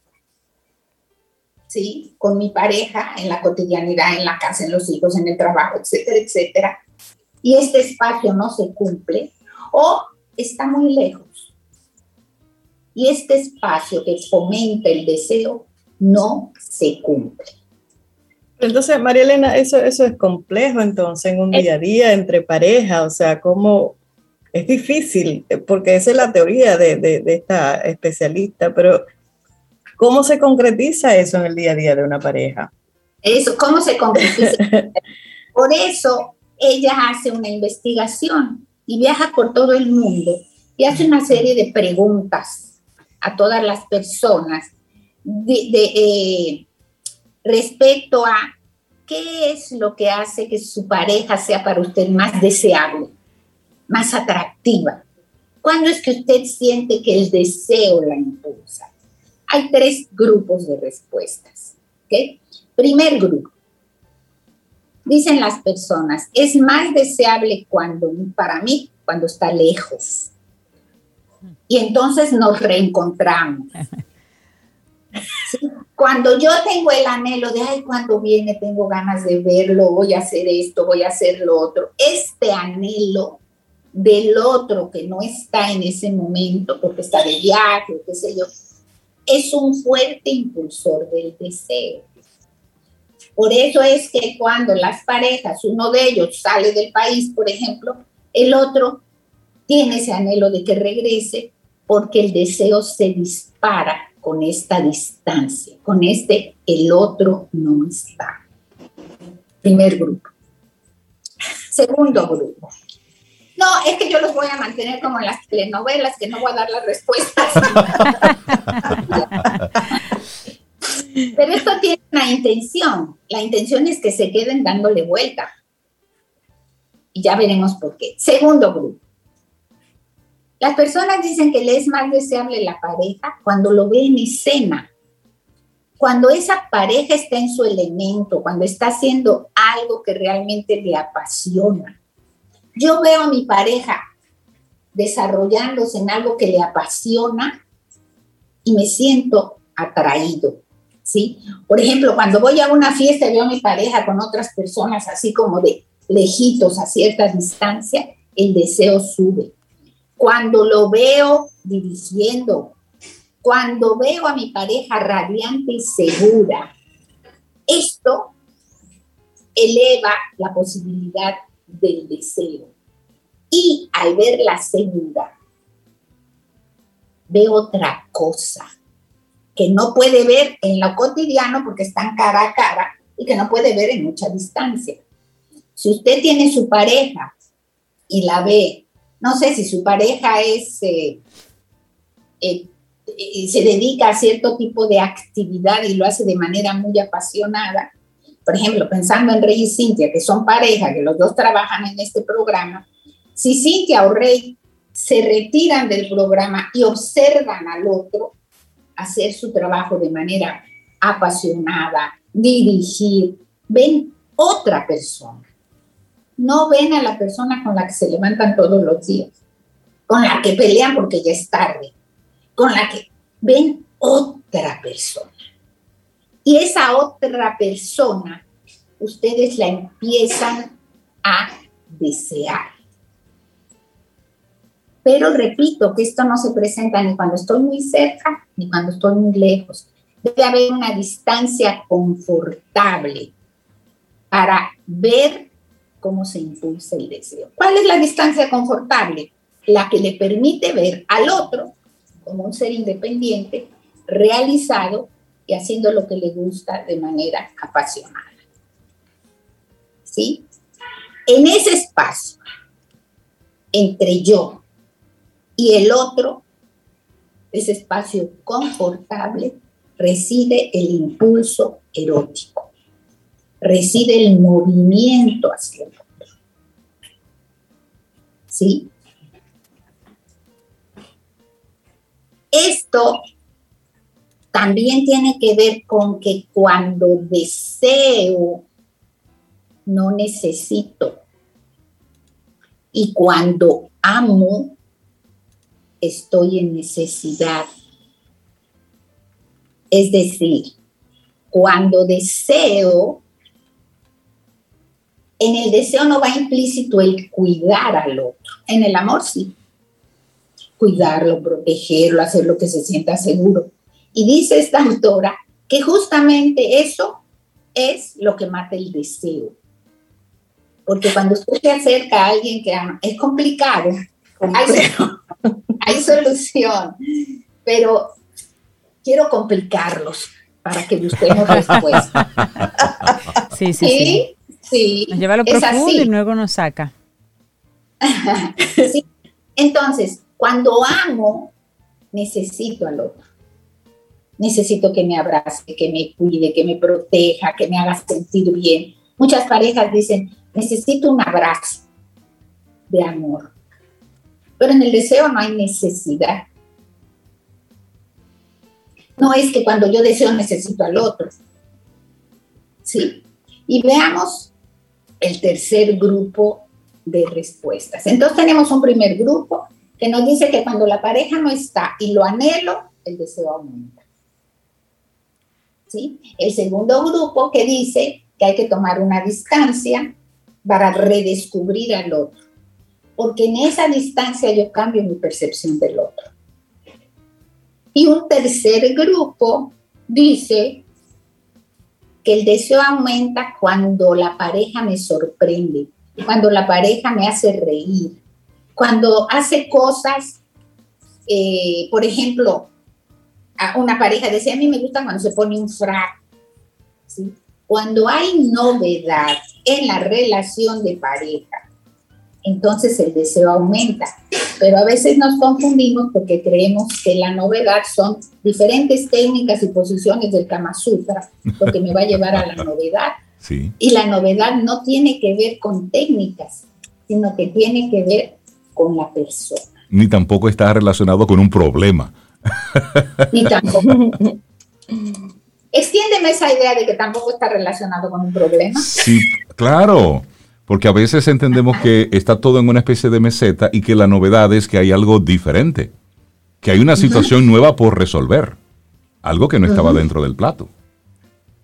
¿sí? Con mi pareja, en la cotidianidad, en la casa, en los hijos, en el trabajo, etcétera, etcétera. Y este espacio no se cumple, o está muy lejos. Y este espacio que fomenta el deseo no se cumple. Entonces, María Elena, eso, eso es complejo entonces en un día a día entre pareja, o sea, cómo es difícil, porque esa es la teoría de, de, esta especialista, pero ¿cómo se concretiza eso en el día a día de una pareja? Eso, ¿cómo se concretiza? por eso ella hace una investigación y viaja por todo el mundo y hace una serie de preguntas a todas las personas de, eh, respecto a qué es lo que hace que su pareja sea para usted más deseable, más atractiva. ¿Cuándo es que usted siente que el deseo la impulsa? Hay tres grupos de respuestas. ¿okay? Primer grupo. Dicen las personas, es más deseable cuando, para mí, cuando está lejos. Y entonces nos reencontramos. Cuando yo tengo el anhelo de, ay, cuando viene, tengo ganas de verlo, voy a hacer esto, voy a hacer lo otro, este anhelo del otro que no está en ese momento porque está de viaje, qué sé yo, es un fuerte impulsor del deseo. Por eso es que cuando las parejas, uno de ellos sale del país, por ejemplo, el otro tiene ese anhelo de que regrese porque el deseo se dispara con esta distancia, con este el otro no está. Primer grupo. Segundo grupo. No, es que yo los voy a mantener como en las telenovelas, que no voy a dar las respuestas. Pero esto tiene una intención. La intención es que se queden dándole vuelta. Y ya veremos por qué. Segundo grupo. Las personas dicen que le es más deseable la pareja cuando lo ve en escena, cuando esa pareja está en su elemento, cuando está haciendo algo que realmente le apasiona. Yo veo a mi pareja desarrollándose en algo que le apasiona y me siento atraído, ¿sí? Por ejemplo, cuando voy a una fiesta y veo a mi pareja con otras personas así como de lejitos, a cierta distancia, el deseo sube. Cuando lo veo dirigiendo, cuando veo a mi pareja radiante y segura, esto eleva la posibilidad del deseo. Y al verla segura, veo otra cosa que no puede ver en lo cotidiano porque están cara a cara y que no puede ver en mucha distancia. Si usted tiene su pareja y la ve, no sé si su pareja es eh, eh, se dedica a cierto tipo de actividad y lo hace de manera muy apasionada, por ejemplo, pensando en Rey y Cintia, que son pareja, que los dos trabajan en este programa, si Cintia o Rey se retiran del programa y observan al otro hacer su trabajo de manera apasionada, dirigir, ven otra persona. No ven a la persona con la que se levantan todos los días, con la que pelean porque ya es tarde, con la que ven otra persona. Y esa otra persona, ustedes la empiezan a desear. Pero repito que esto no se presenta ni cuando estoy muy cerca ni cuando estoy muy lejos. Debe haber una distancia confortable para ver cómo se impulsa el deseo. ¿Cuál es la distancia confortable? La que le permite ver al otro como un ser independiente, realizado y haciendo lo que le gusta de manera apasionada. ¿Sí? En ese espacio entre yo y el otro, ese espacio confortable, reside el impulso erótico, reside el movimiento hacia el otro. ¿Sí? Esto también tiene que ver con que cuando deseo, no necesito. Y cuando amo, estoy en necesidad. Es decir, cuando deseo, en el deseo no va implícito el cuidar al otro. En el amor sí cuidarlo, protegerlo, hacer lo que se sienta seguro. Y dice esta autora que justamente eso es lo que mata el deseo. Porque cuando usted se acerca a alguien que ama, es complicado, hay, solución, pero quiero complicarlos para que busquemos respuesta. Sí, sí, sí. sí. Nos lleva a lo profundo y luego nos saca. sí. Entonces, cuando amo, necesito al otro. Necesito que me abrace, que me cuide, que me proteja, que me haga sentir bien. Muchas parejas dicen, necesito un abrazo de amor. Pero en el deseo no hay necesidad. No es que cuando yo deseo necesito al otro. ¿Sí? Y veamos el tercer grupo de respuestas. Entonces tenemos un primer grupo que nos dice que cuando la pareja no está y lo anhelo, el deseo aumenta. ¿Sí? El segundo grupo que dice que hay que tomar una distancia para redescubrir al otro, porque en esa distancia yo cambio mi percepción del otro. Y un tercer grupo dice que el deseo aumenta cuando la pareja me sorprende, cuando la pareja me hace reír, cuando hace cosas, eh, por ejemplo, a una pareja decía, a mí me gusta cuando se pone un frac. Cuando hay novedad en la relación de pareja, entonces el deseo aumenta. Pero a veces nos confundimos porque creemos que la novedad son diferentes técnicas y posiciones del Kama Sutra, lo que me va a llevar a la novedad. Sí. Y la novedad no tiene que ver con técnicas, sino que tiene que ver con la persona. Ni tampoco está relacionado con un problema. Ni tampoco. Extiéndeme esa idea de que tampoco está relacionado con un problema. Sí, claro. Porque a veces entendemos que está todo en una especie de meseta y que la novedad es que hay algo diferente, que hay una situación nueva por resolver, algo que no estaba dentro del plato.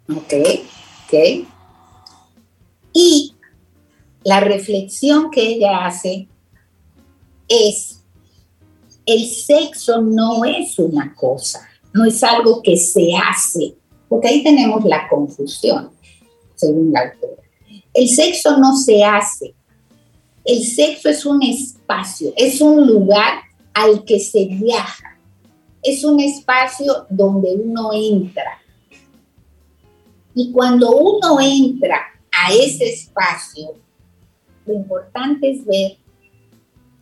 Ok, ok. Y la reflexión que ella hace es, el sexo no es una cosa, no es algo que se hace, porque ahí tenemos la confusión, según la autora. El sexo no se hace. El sexo es un espacio, es un lugar al que se viaja. Es un espacio donde uno entra. Y cuando uno entra a ese espacio, lo importante es ver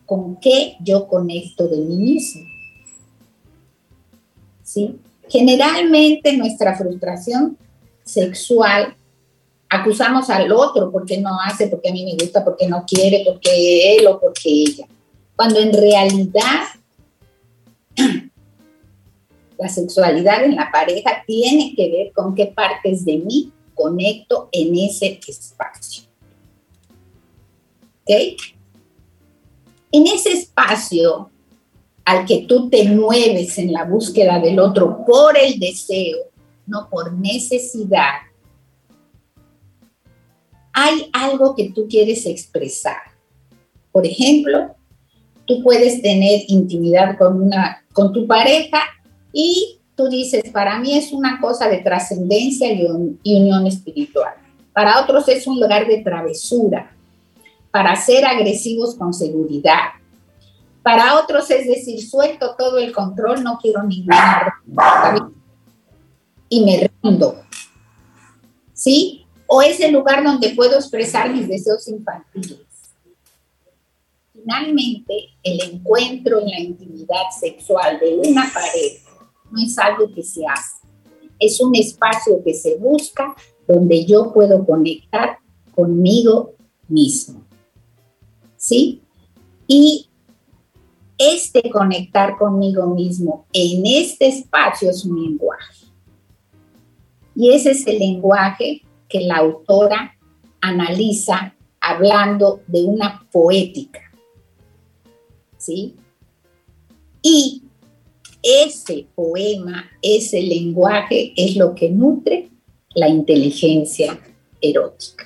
con qué yo conecto de mí mismo. ¿Sí? Generalmente nuestra frustración sexual acusamos al otro porque no hace, porque a mí me gusta, porque no quiere, porque él o porque ella. Cuando en realidad la sexualidad en la pareja tiene que ver con qué partes de mí conecto en ese espacio. ¿Ok? En ese espacio al que tú te mueves en la búsqueda del otro por el deseo, no por necesidad, hay algo que tú quieres expresar. Por ejemplo, tú puedes tener intimidad con, una, con tu pareja y tú dices, para mí es una cosa de trascendencia y, y unión espiritual. Para otros es un lugar de travesura, para ser agresivos con seguridad. Para otros es decir, suelto todo el control, no quiero ninguna y me rindo. ¿Sí? O es el lugar donde puedo expresar mis deseos infantiles. Finalmente, el encuentro en la intimidad sexual de una pareja no es algo que se hace, es un espacio que se busca donde yo puedo conectar conmigo mismo. ¿Sí? Y este conectar conmigo mismo en este espacio es un lenguaje. Y ese es el lenguaje que la autora analiza hablando de una poética. ¿Sí? Y ese poema, ese lenguaje es lo que nutre la inteligencia erótica.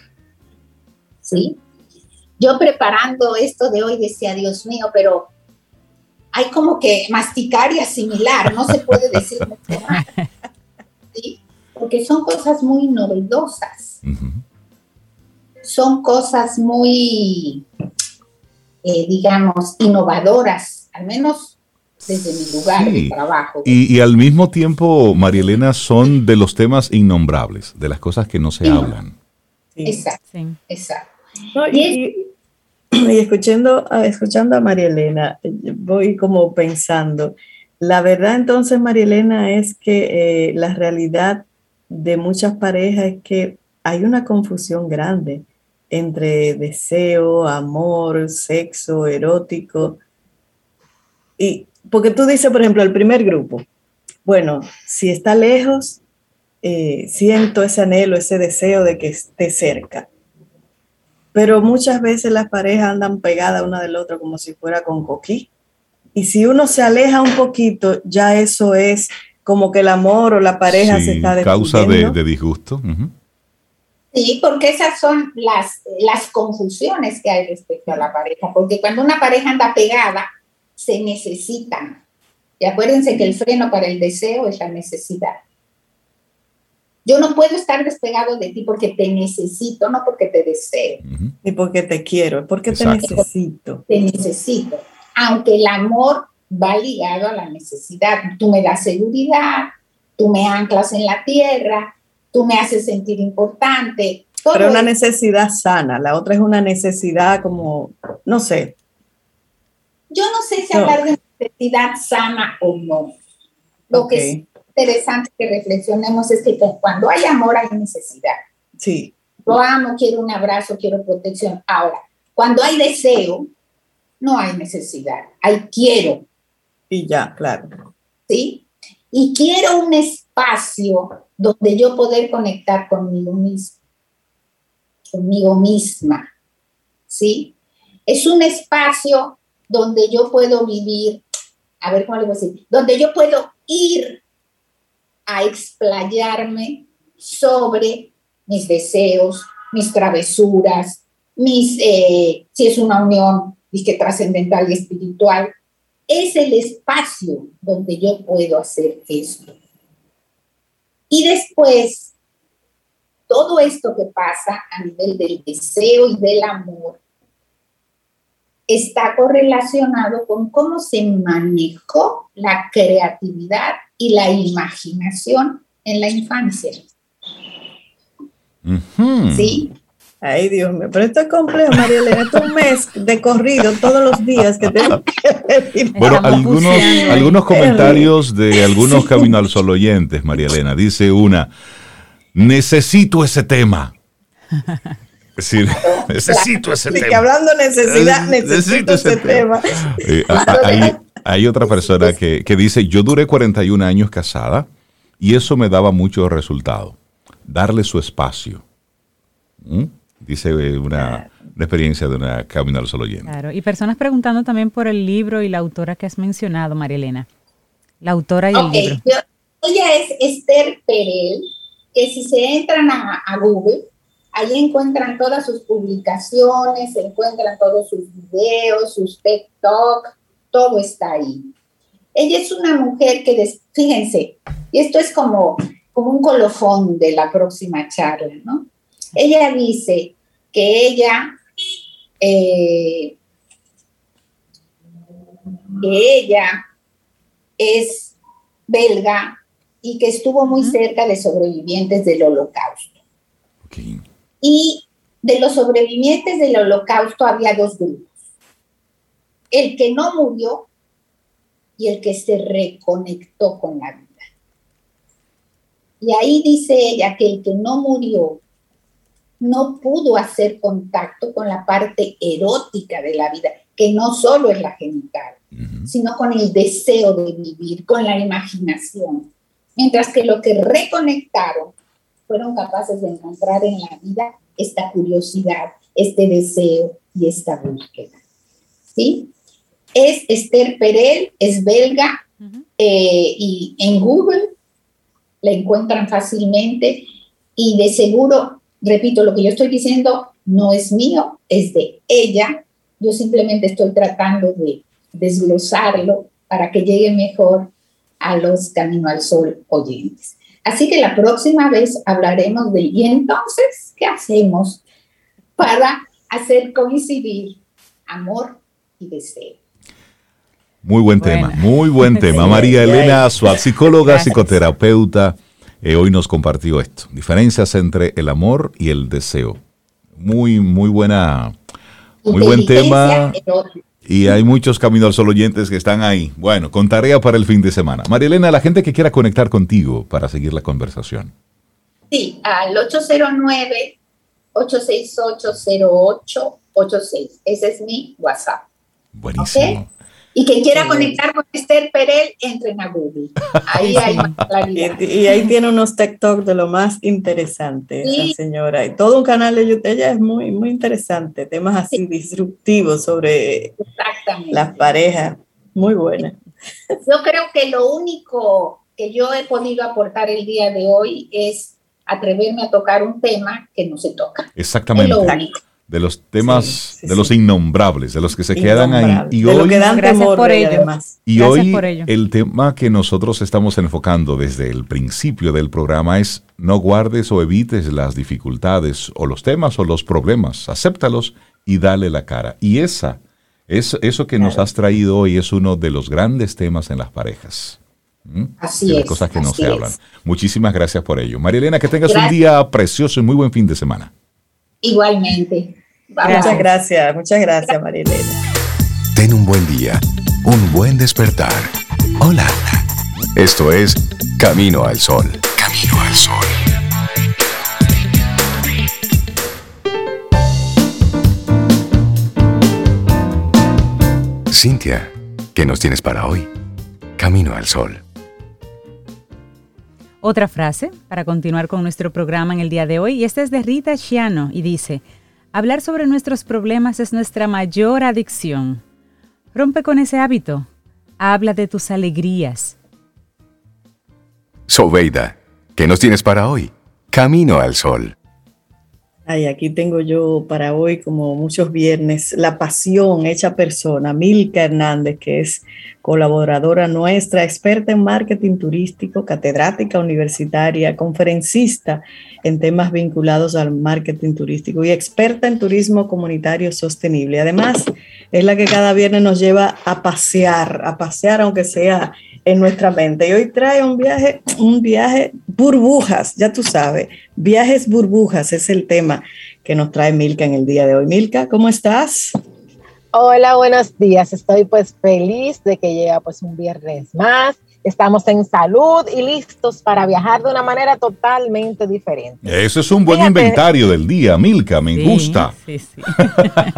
¿Sí? Yo preparando esto de hoy decía, Dios mío, pero hay como que masticar y asimilar, no se puede decir mucho más. Porque son cosas muy novedosas. Son cosas muy, eh, digamos, innovadoras, al menos desde mi lugar de trabajo. Y, al mismo tiempo, María Elena, son de los temas innombrables, de las cosas que no se hablan. Exacto, exacto. y, escuchando, escuchando a María Elena, voy como pensando, la verdad entonces, María Elena, es que eh, la realidad de muchas parejas es que hay una confusión grande entre deseo, amor, sexo, erótico. Y porque tú dices, por ejemplo, el primer grupo, bueno, si está lejos, eh, siento ese anhelo, ese deseo de que esté cerca. Pero muchas veces las parejas andan pegadas una del otro como si fuera con coquí. Y si uno se aleja un poquito, ya eso es como que el amor o la pareja se está causa de, de disgusto. Sí, porque esas son las, las confusiones que hay respecto a la pareja, porque cuando una pareja anda pegada, se necesitan. Y acuérdense que el freno para el deseo es la necesidad. Yo no puedo estar despegado de ti porque te necesito, no porque te deseo. Ni porque te quiero, porque te necesito. Te necesito. Aunque el amor va ligado a la necesidad. Tú me das seguridad, tú me anclas en la tierra, tú me haces sentir importante, Pero una necesidad sana, la otra es una necesidad como, no sé. Yo no sé si hablar de necesidad sana o no. Lo que es interesante que reflexionemos es que cuando hay amor hay necesidad. Sí. Lo amo, quiero un abrazo, quiero protección. Ahora, cuando hay deseo, no hay necesidad, hay quiero. Y ya, claro. ¿Sí? Y quiero un espacio donde yo poder conectar conmigo mismo, conmigo misma. ¿Sí? Es un espacio donde yo puedo vivir, a ver cómo le voy a decir, donde yo puedo ir a explayarme sobre mis deseos, mis travesuras, mis, eh, si es una unión que trascendental y espiritual, es el espacio donde yo puedo hacer esto. Y después, todo esto que pasa a nivel del deseo y del amor está correlacionado con cómo se manejó la creatividad y la imaginación en la infancia. ¿Sí? Ay, Dios mío, pero esto es complejo, María Elena. Esto es un mes de corrido todos los días que tengo que Bueno, algunos, algunos comentarios de algunos Camino al Sol oyentes, María Elena. Dice una, necesito ese tema. Es decir, necesito ese tema. Que hablando necesidad, necesito, ese, tema. Eh, hay, hay, otra persona que, que dice, yo duré 41 años casada y eso me daba mucho resultado. Darle su espacio. ¿Mm? Dice eh, una, experiencia de una Camino al Sol oyente. Claro, y personas preguntando también por el libro y la autora que has mencionado, María Elena. La autora y el libro. ella es Esther Perel, que si se entran a, Google, ahí encuentran todas sus publicaciones, se encuentran todos sus videos, sus TikTok, todo está ahí. Ella es una mujer que, fíjense, y esto es como, como un colofón de la próxima charla, ¿no? Ella dice que ella, eh, que ella es belga y que estuvo muy cerca de sobrevivientes del holocausto. Y de los sobrevivientes del holocausto había dos grupos. El que no murió y el que se reconectó con la vida. Y ahí dice ella que el que no murió no pudo hacer contacto con la parte erótica de la vida, que no solo es la genital, sino con el deseo de vivir, con la imaginación. Mientras que lo que reconectaron fueron capaces de encontrar en la vida esta curiosidad, este deseo y esta búsqueda. ¿Sí? Es Esther Perel, es belga, eh, y en Google la encuentran fácilmente y de seguro repito, lo que yo estoy diciendo no es mío, es de ella. Yo simplemente estoy tratando de desglosarlo para que llegue mejor a los Camino al Sol oyentes. Así que la próxima vez hablaremos de, ¿y entonces qué hacemos para hacer coincidir amor y deseo? Muy buen tema, muy buen tema. María Elena Suárez, psicóloga, psicoterapeuta eh, hoy nos compartió esto. Diferencias entre el amor y el deseo. Muy, muy buena, muy buen tema. Y hay muchos Camino al Sol oyentes que están ahí. Bueno, con tarea para el fin de semana. María Elena, la gente que quiera conectar contigo para seguir la conversación. Sí, al 809-868-0886. Ese es mi WhatsApp. Buenísimo. Y quien quiera conectar con Esther Perel, entren a Google. Ahí hay más claridad. Y, ahí tiene unos TikTok de lo más interesante, señora. Y todo un canal de YouTube. Ella es muy, muy interesante. Temas así disruptivos sobre las parejas. Muy buena. Yo creo que lo único que yo he podido aportar el día de hoy es atreverme a tocar un tema que no se toca. Exactamente. Es lo único de los temas, de los innombrables, de los que se quedan ahí. Y hoy, Gracias por ello. Y hoy el tema que nosotros estamos enfocando desde el principio del programa es no guardes o evites las dificultades o los temas o los problemas, acéptalos y dale la cara. Y esa, es, eso que nos has traído hoy es uno de los grandes temas en las parejas. ¿Mm? Así de las cosas que no se hablan. Muchísimas gracias por ello. María Elena, que tengas un día precioso y muy buen fin de semana. Igualmente. Muchas gracias, muchas gracias, Marilena. Ten un buen día, un buen despertar. Hola. Esto es Camino al Sol. Camino al Sol. Cintia, ¿qué nos tienes para hoy? Camino al Sol. Otra frase para continuar con nuestro programa en el día de hoy, y esta es de Rita Chiano y dice, hablar sobre nuestros problemas es nuestra mayor adicción. Rompe con ese hábito. Habla de tus alegrías. Sobeida, ¿qué nos tienes para hoy? Camino al sol. Ay, aquí tengo yo para hoy, como muchos viernes, la pasión hecha persona, Milka Hernández, que es colaboradora nuestra, experta en marketing turístico, catedrática universitaria, conferencista en temas vinculados al marketing turístico y experta en turismo comunitario sostenible. Además, es la que cada viernes nos lleva a pasear, a pasear aunque sea en nuestra mente. Y hoy trae un viaje, un viaje burbujas, ya tú sabes, viajes burbujas es el tema que nos trae Milka en el día de hoy. Milka, ¿cómo estás? Hola, buenos días. Estoy pues feliz de que llega pues un viernes más estamos en salud y listos para viajar de una manera totalmente diferente. Ese es un buen inventario del día, Milka, me gusta. Sí, sí.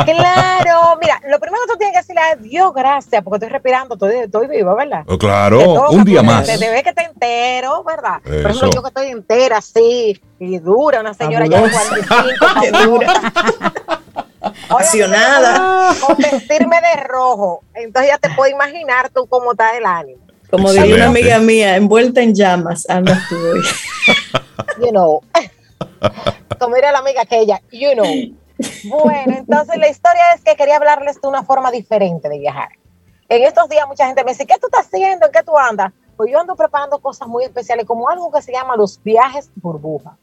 claro, mira, lo primero que tú tienes que decirle es Dios gracias, porque estoy respirando, estoy, estoy viva, ¿verdad? Oh, claro, un día más. Te, ve que te entero, ¿verdad? Por ejemplo, yo que estoy entera, sí, y dura, una señora ya de 45. dura. Apasionada. Con vestirme de rojo. Entonces ya te puedo imaginar tú cómo está el ánimo. Como diría una amiga mía, envuelta en llamas, andas tú hoy. You know. Como diría la amiga aquella, you know. Bueno, entonces la historia es que quería hablarles de una forma diferente de viajar. En estos días mucha gente me dice, ¿qué tú estás haciendo? ¿En qué tú andas? Pues yo ando preparando cosas muy especiales, como algo que se llama los viajes burbuja.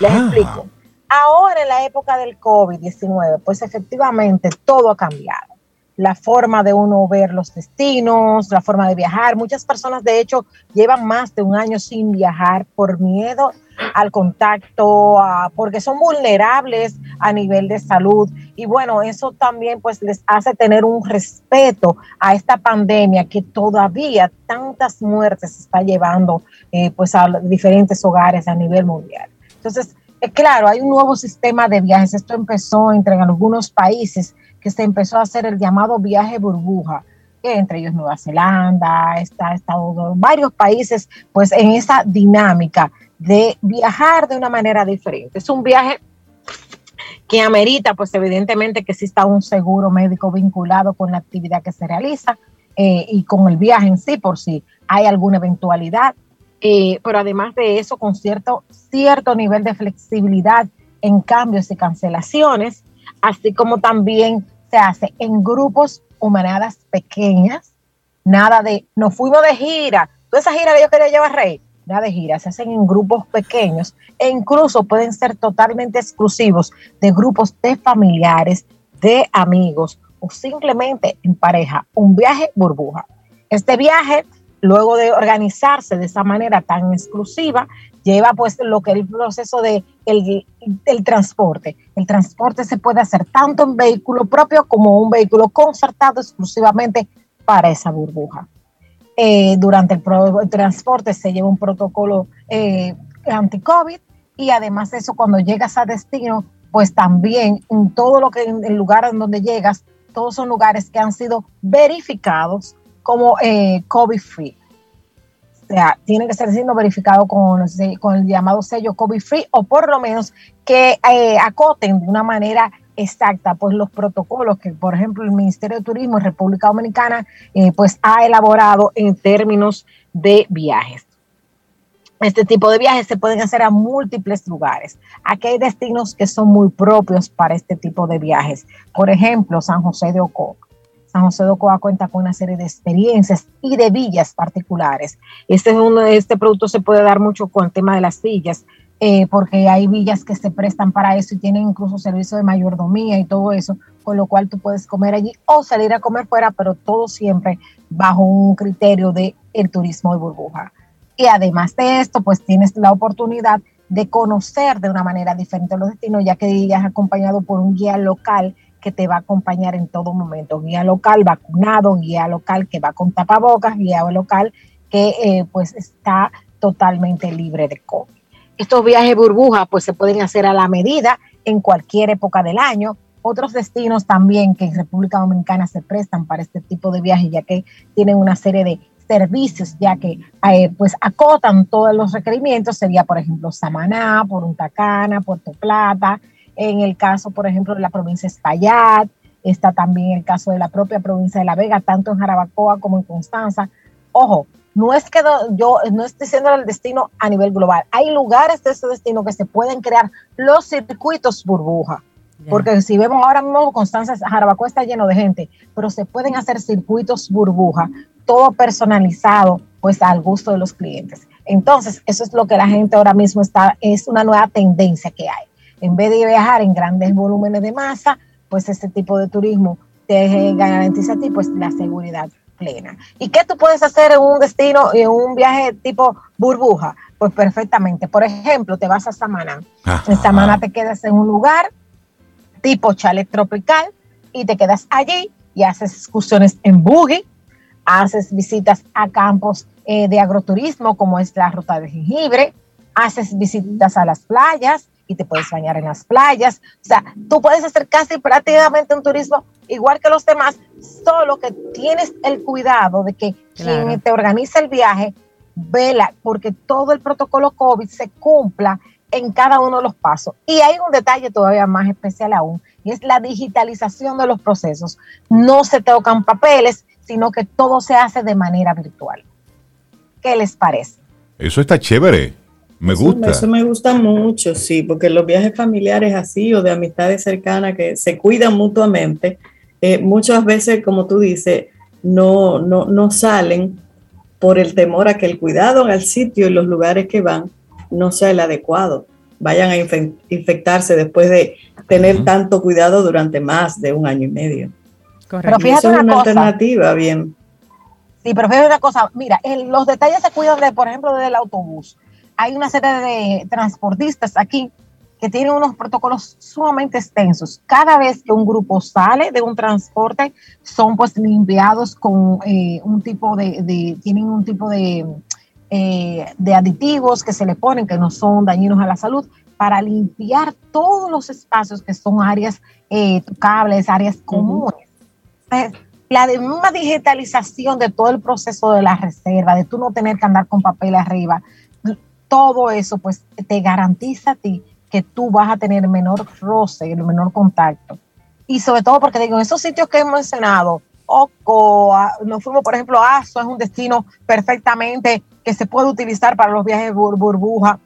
Les explico. Ahora en la época del COVID-19, pues efectivamente todo ha cambiado la forma de uno ver los destinos, la forma de viajar. Muchas personas, de hecho, llevan más de un año sin viajar por miedo al contacto, porque son vulnerables a nivel de salud. Y bueno, eso también pues les hace tener un respeto a esta pandemia que todavía tantas muertes está llevando eh, pues a diferentes hogares a nivel mundial. Entonces, eh, claro, hay un nuevo sistema de viajes. Esto empezó entre algunos países que se empezó a hacer el llamado viaje burbuja, entre ellos Nueva Zelanda, está Estados varios países, pues en esa dinámica de viajar de una manera diferente. Es un viaje que amerita, pues evidentemente que exista un seguro médico vinculado con la actividad que se realiza eh, y con el viaje en sí, por si hay alguna eventualidad. Eh, pero además de eso, con cierto, cierto nivel de flexibilidad en cambios y cancelaciones, así como también se hace en grupos o manadas pequeñas, nada de, nos fuimos de gira, toda esa gira que yo quería llevar rey, nada de gira, se hacen en grupos pequeños e incluso pueden ser totalmente exclusivos de grupos de familiares, de amigos o simplemente en pareja, un viaje burbuja. Este viaje, luego de organizarse de esa manera tan exclusiva, lleva pues lo que es el proceso de el, transporte. El transporte se puede hacer tanto en vehículo propio como un vehículo concertado exclusivamente para esa burbuja. Eh, durante el, transporte se lleva un protocolo eh, anti-COVID y además de eso cuando llegas a destino, pues también en todo lo que en el lugar en donde llegas, todos son lugares que han sido verificados como eh, COVID-free. O sea, tiene que estar siendo verificado con, el llamado sello COVID Free o por lo menos que eh, acoten de una manera exacta pues los protocolos que por ejemplo el Ministerio de Turismo en República Dominicana eh, pues ha elaborado en términos de viajes. Este tipo de viajes se pueden hacer a múltiples lugares. Aquí hay destinos que son muy propios para este tipo de viajes. Por ejemplo, San José de Ocoa San José de Ocoa cuenta con una serie de experiencias y de villas particulares. Este, uno, este producto se puede dar mucho con el tema de las villas, eh, porque hay villas que se prestan para eso y tienen incluso servicio de mayordomía y todo eso, con lo cual tú puedes comer allí o salir a comer fuera, pero todo siempre bajo un criterio de el turismo de burbuja. Y además de esto, pues tienes la oportunidad de conocer de una manera diferente los destinos, ya que irías acompañado por un guía local que te va a acompañar en todo momento. Guía local vacunado, guía local que va con tapabocas, guía local que eh, pues está totalmente libre de COVID. Estos viajes burbujas pues se pueden hacer a la medida en cualquier época del año. Otros destinos también que en República Dominicana se prestan para este tipo de viajes, ya que tienen una serie de servicios, ya que eh, pues acotan todos los requerimientos, sería por ejemplo Samaná, Punta Cana, Puerto Plata, en el caso por ejemplo de la provincia de Espaillat, está también el caso de la propia provincia de La Vega, tanto en Jarabacoa como en Constanza. Ojo, no es que yo no estoy diciendo el destino a nivel global. Hay lugares de ese destino que se pueden crear los circuitos burbuja. Porque si vemos ahora mismo Constanza, Jarabacoa está lleno de gente, pero se pueden hacer circuitos burbuja, todo personalizado, pues al gusto de los clientes. Entonces, eso es lo que la gente ahora mismo está, es una nueva tendencia que hay. En vez de viajar en grandes volúmenes de masa, pues este tipo de turismo te garantiza a ti pues la seguridad plena. ¿Y qué tú puedes hacer en un destino, en un viaje tipo burbuja? Pues perfectamente. Por ejemplo, te vas a Samaná. En Samaná te quedas en un lugar tipo chalet tropical y te quedas allí y haces excursiones en buggy, haces visitas a campos eh, de agroturismo como es la ruta de jengibre, haces visitas a las playas y te puedes bañar en las playas. O sea, tú puedes hacer casi prácticamente un turismo igual que los demás, solo que tienes el cuidado de que quien te organiza el viaje vela porque todo el protocolo COVID se cumpla en cada uno de los pasos. Y hay un detalle todavía más especial aún, y es la digitalización de los procesos. No se tocan papeles, sino que todo se hace de manera virtual. ¿Qué les parece? Eso está chévere. Me gusta. Eso, me gusta mucho, sí, porque los viajes familiares así o de amistades cercanas que se cuidan mutuamente, eh, muchas veces, como tú dices, no, no, no salen por el temor a que el cuidado al sitio y los lugares que van no sea el adecuado. Vayan a infectarse después de tener tanto cuidado durante más de un año y medio. Correcto. Pero fíjate una, alternativa, bien. Sí, pero fíjate una cosa, mira, los detalles se cuidan de, por ejemplo, del autobús. Hay una serie de transportistas aquí que tienen unos protocolos sumamente extensos. Cada vez que un grupo sale de un transporte, son pues limpiados con eh, un tipo de, tienen un tipo de, eh, de aditivos que se le ponen que no son dañinos a la salud para limpiar todos los espacios que son áreas eh, cables, áreas comunes. la una digitalización de todo el proceso de la reserva, de tú no tener que andar con papel arriba, todo eso pues te garantiza a ti que tú vas a tener menor roce, el menor contacto. Y sobre todo porque digo, en esos sitios que hemos mencionado, Oco, nos fuimos, por ejemplo, a Aso, es un destino perfectamente que se puede utilizar para los viajes burbuja.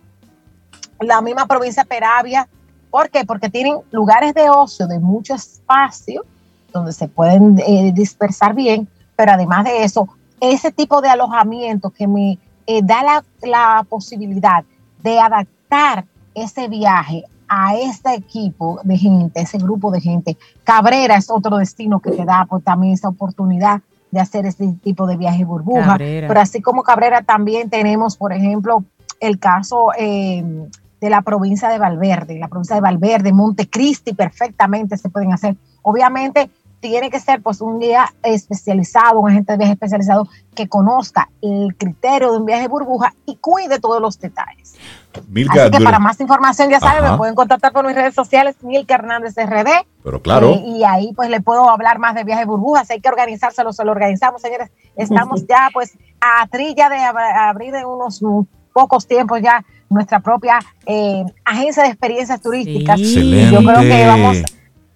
La misma provincia Peravia, ¿por qué? Porque tienen lugares de ocio de mucho espacio donde se pueden eh, dispersar bien, pero además de eso, ese tipo de alojamiento que me eh, da la, la posibilidad de adaptar ese viaje a este equipo de gente, ese grupo de gente. Cabrera es otro destino que te da pues, también esa oportunidad de hacer este tipo de viaje burbuja. Pero así como Cabrera también tenemos, por ejemplo, el caso eh, de la provincia de Valverde, la provincia de Valverde, Montecristi, perfectamente se pueden hacer. Obviamente tiene que ser pues un guía especializado, un agente de viaje especializado que conozca el criterio de un viaje burbuja y cuide todos los detalles. Milka, Así que para más información, ya saben, me pueden contactar por mis redes sociales, Milka Hernández RD. Pero claro. Eh, y ahí pues le puedo hablar más de viaje burbujas. Hay que organizárselo, se lo organizamos, señores. Estamos ya pues a trilla de abrir en unos pocos tiempos ya nuestra propia eh, agencia de experiencias turísticas. Excelente. Yo creo que vamos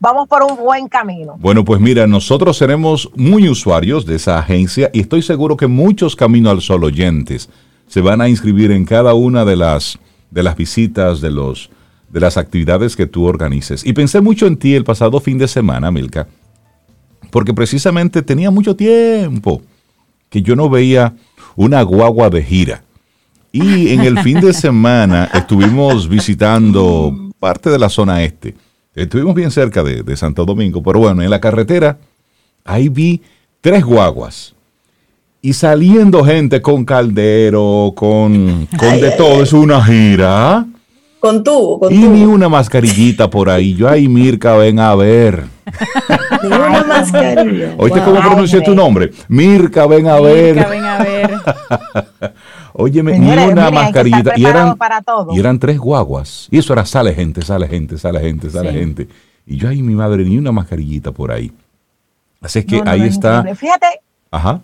vamos por un buen camino. Bueno, pues mira, nosotros seremos muy usuarios de esa agencia y estoy seguro que muchos Camino al Sol oyentes se van a inscribir en cada una de las, de las visitas, de, los, de las actividades que tú organices. Y pensé mucho en ti el pasado fin de semana, Milka, porque precisamente tenía mucho tiempo que yo no veía una guagua de gira. Y en el fin de semana estuvimos visitando parte de la zona este Estuvimos bien cerca de, Santo Domingo, pero bueno, en la carretera, ahí vi tres guaguas. Y saliendo gente con caldero, con, con de todo, es una gira. Con tubo, con y tubo. ni una mascarillita por ahí. Yo, ay, Mirka, ven a ver. Ni una mascarilla. ¿Oíste cómo pronuncié tu nombre? Mirka, ven a ver. Mirka, ven a ver. Óyeme, Señores, ni una miren, mascarillita. Y eran, para todo. y eran tres guaguas. Y eso era sale gente, sale gente, sale gente, sale Sí. gente. Y yo, ay, mi madre, ni una mascarillita por ahí. Así es que No, no, ahí no, está. increíble. Fíjate, Ajá.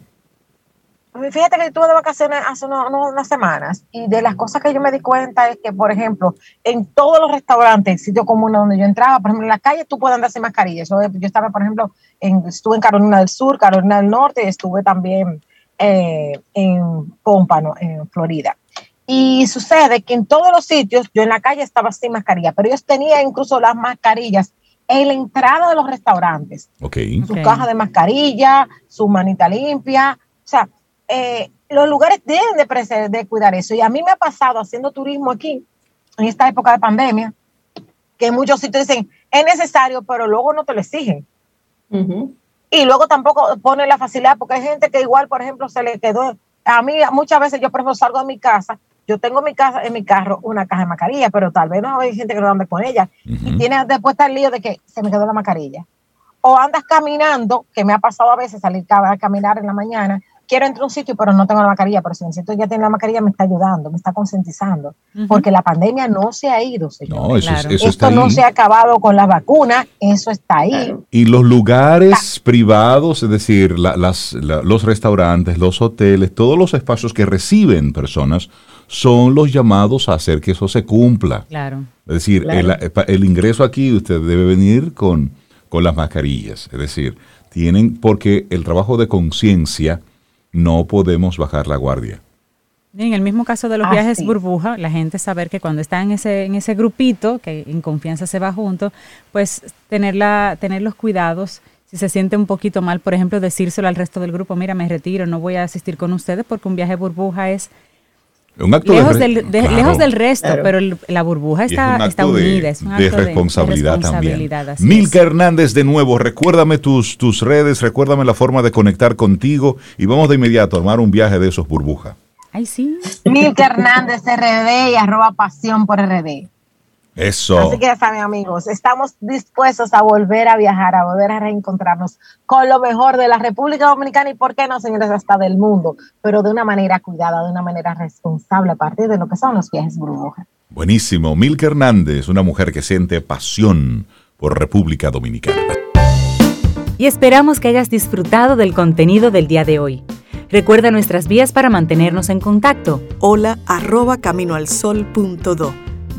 Fíjate que estuve de vacaciones hace uno- uno- unas semanas y de las cosas que yo me di cuenta es que, por ejemplo, en todos los restaurantes, sitios comunes donde yo entraba, por ejemplo, en la calle tú puedes andar sin mascarilla. Eso, yo estaba, por ejemplo, en, estuve en Carolina del Sur, Carolina del Norte, estuve también eh, en Pómpano, en Florida. Y sucede que en todos los sitios, yo en la calle estaba sin mascarilla, pero ellos tenían incluso las mascarillas en la entrada de los restaurantes Ok. su Ok. caja de mascarilla, su manita limpia. O sea, eh, los lugares deben de, de cuidar eso. Y a mí me ha pasado haciendo turismo aquí, en esta época de pandemia, que en muchos sitios dicen, es necesario, pero luego no te lo exigen. Ujú. Y luego tampoco ponen la facilidad, porque hay gente que igual, por ejemplo, se le quedó. A mí muchas veces yo, por ejemplo, salgo de mi casa, yo tengo en mi casa, en mi carro una caja de mascarilla, pero tal vez no hay gente que no ande con ella. Y Ujú. tiene después está el lío de que se me quedó la mascarilla. O andas caminando, que me ha pasado a veces salir a caminar en la mañana, quiero entrar a un sitio, pero no tengo la mascarilla, pero si me siento ya tiene la mascarilla, me está ayudando, me está concientizando. Porque la pandemia no se ha ido, señor. No, eso, es- Claro. eso está Esto no ahí. se ha acabado con la vacuna, eso está ahí. Claro. Y los lugares privados, es decir, la- las- la- los restaurantes, los hoteles, todos los espacios que reciben personas, son los llamados a hacer que eso se cumpla. Claro. Es decir, Claro. el, el ingreso aquí usted debe venir con, con las mascarillas. Es decir, tienen, porque el trabajo de conciencia no podemos bajar la guardia. En el mismo caso de los Así viajes es. burbuja, la gente saber que cuando está en ese, en ese grupito, que en confianza se va junto, pues tener, la, tener los cuidados. Si se siente un poquito mal, por ejemplo, decírselo al resto del grupo, mira, me retiro, no voy a asistir con ustedes porque un viaje burbuja es Un acto lejos, de, del, de- claro. lejos del resto, Claro. pero el- la burbuja es está, está unida, es un acto de- de responsabilidad, también. Milka es. Hernández, de nuevo, recuérdame tus, tus redes, recuérdame la forma de conectar contigo y vamos de inmediato a armar un viaje de esos burbuja. Ay, sí. Milka Hernández RD y arroba pasión por RD. Eso. Así que ya saben, amigos, estamos dispuestos a volver a viajar, a volver a reencontrarnos con lo mejor de la República Dominicana y, ¿por qué no, señores, hasta del mundo? Pero de una manera cuidada, de una manera responsable a partir de lo que son los viajes burbuja. Buenísimo. Milka Hernández, una mujer que siente pasión por República Dominicana. y esperamos que hayas disfrutado del contenido del día de hoy. Recuerda nuestras vías para mantenernos en contacto. Hola arroba caminoalsol.do.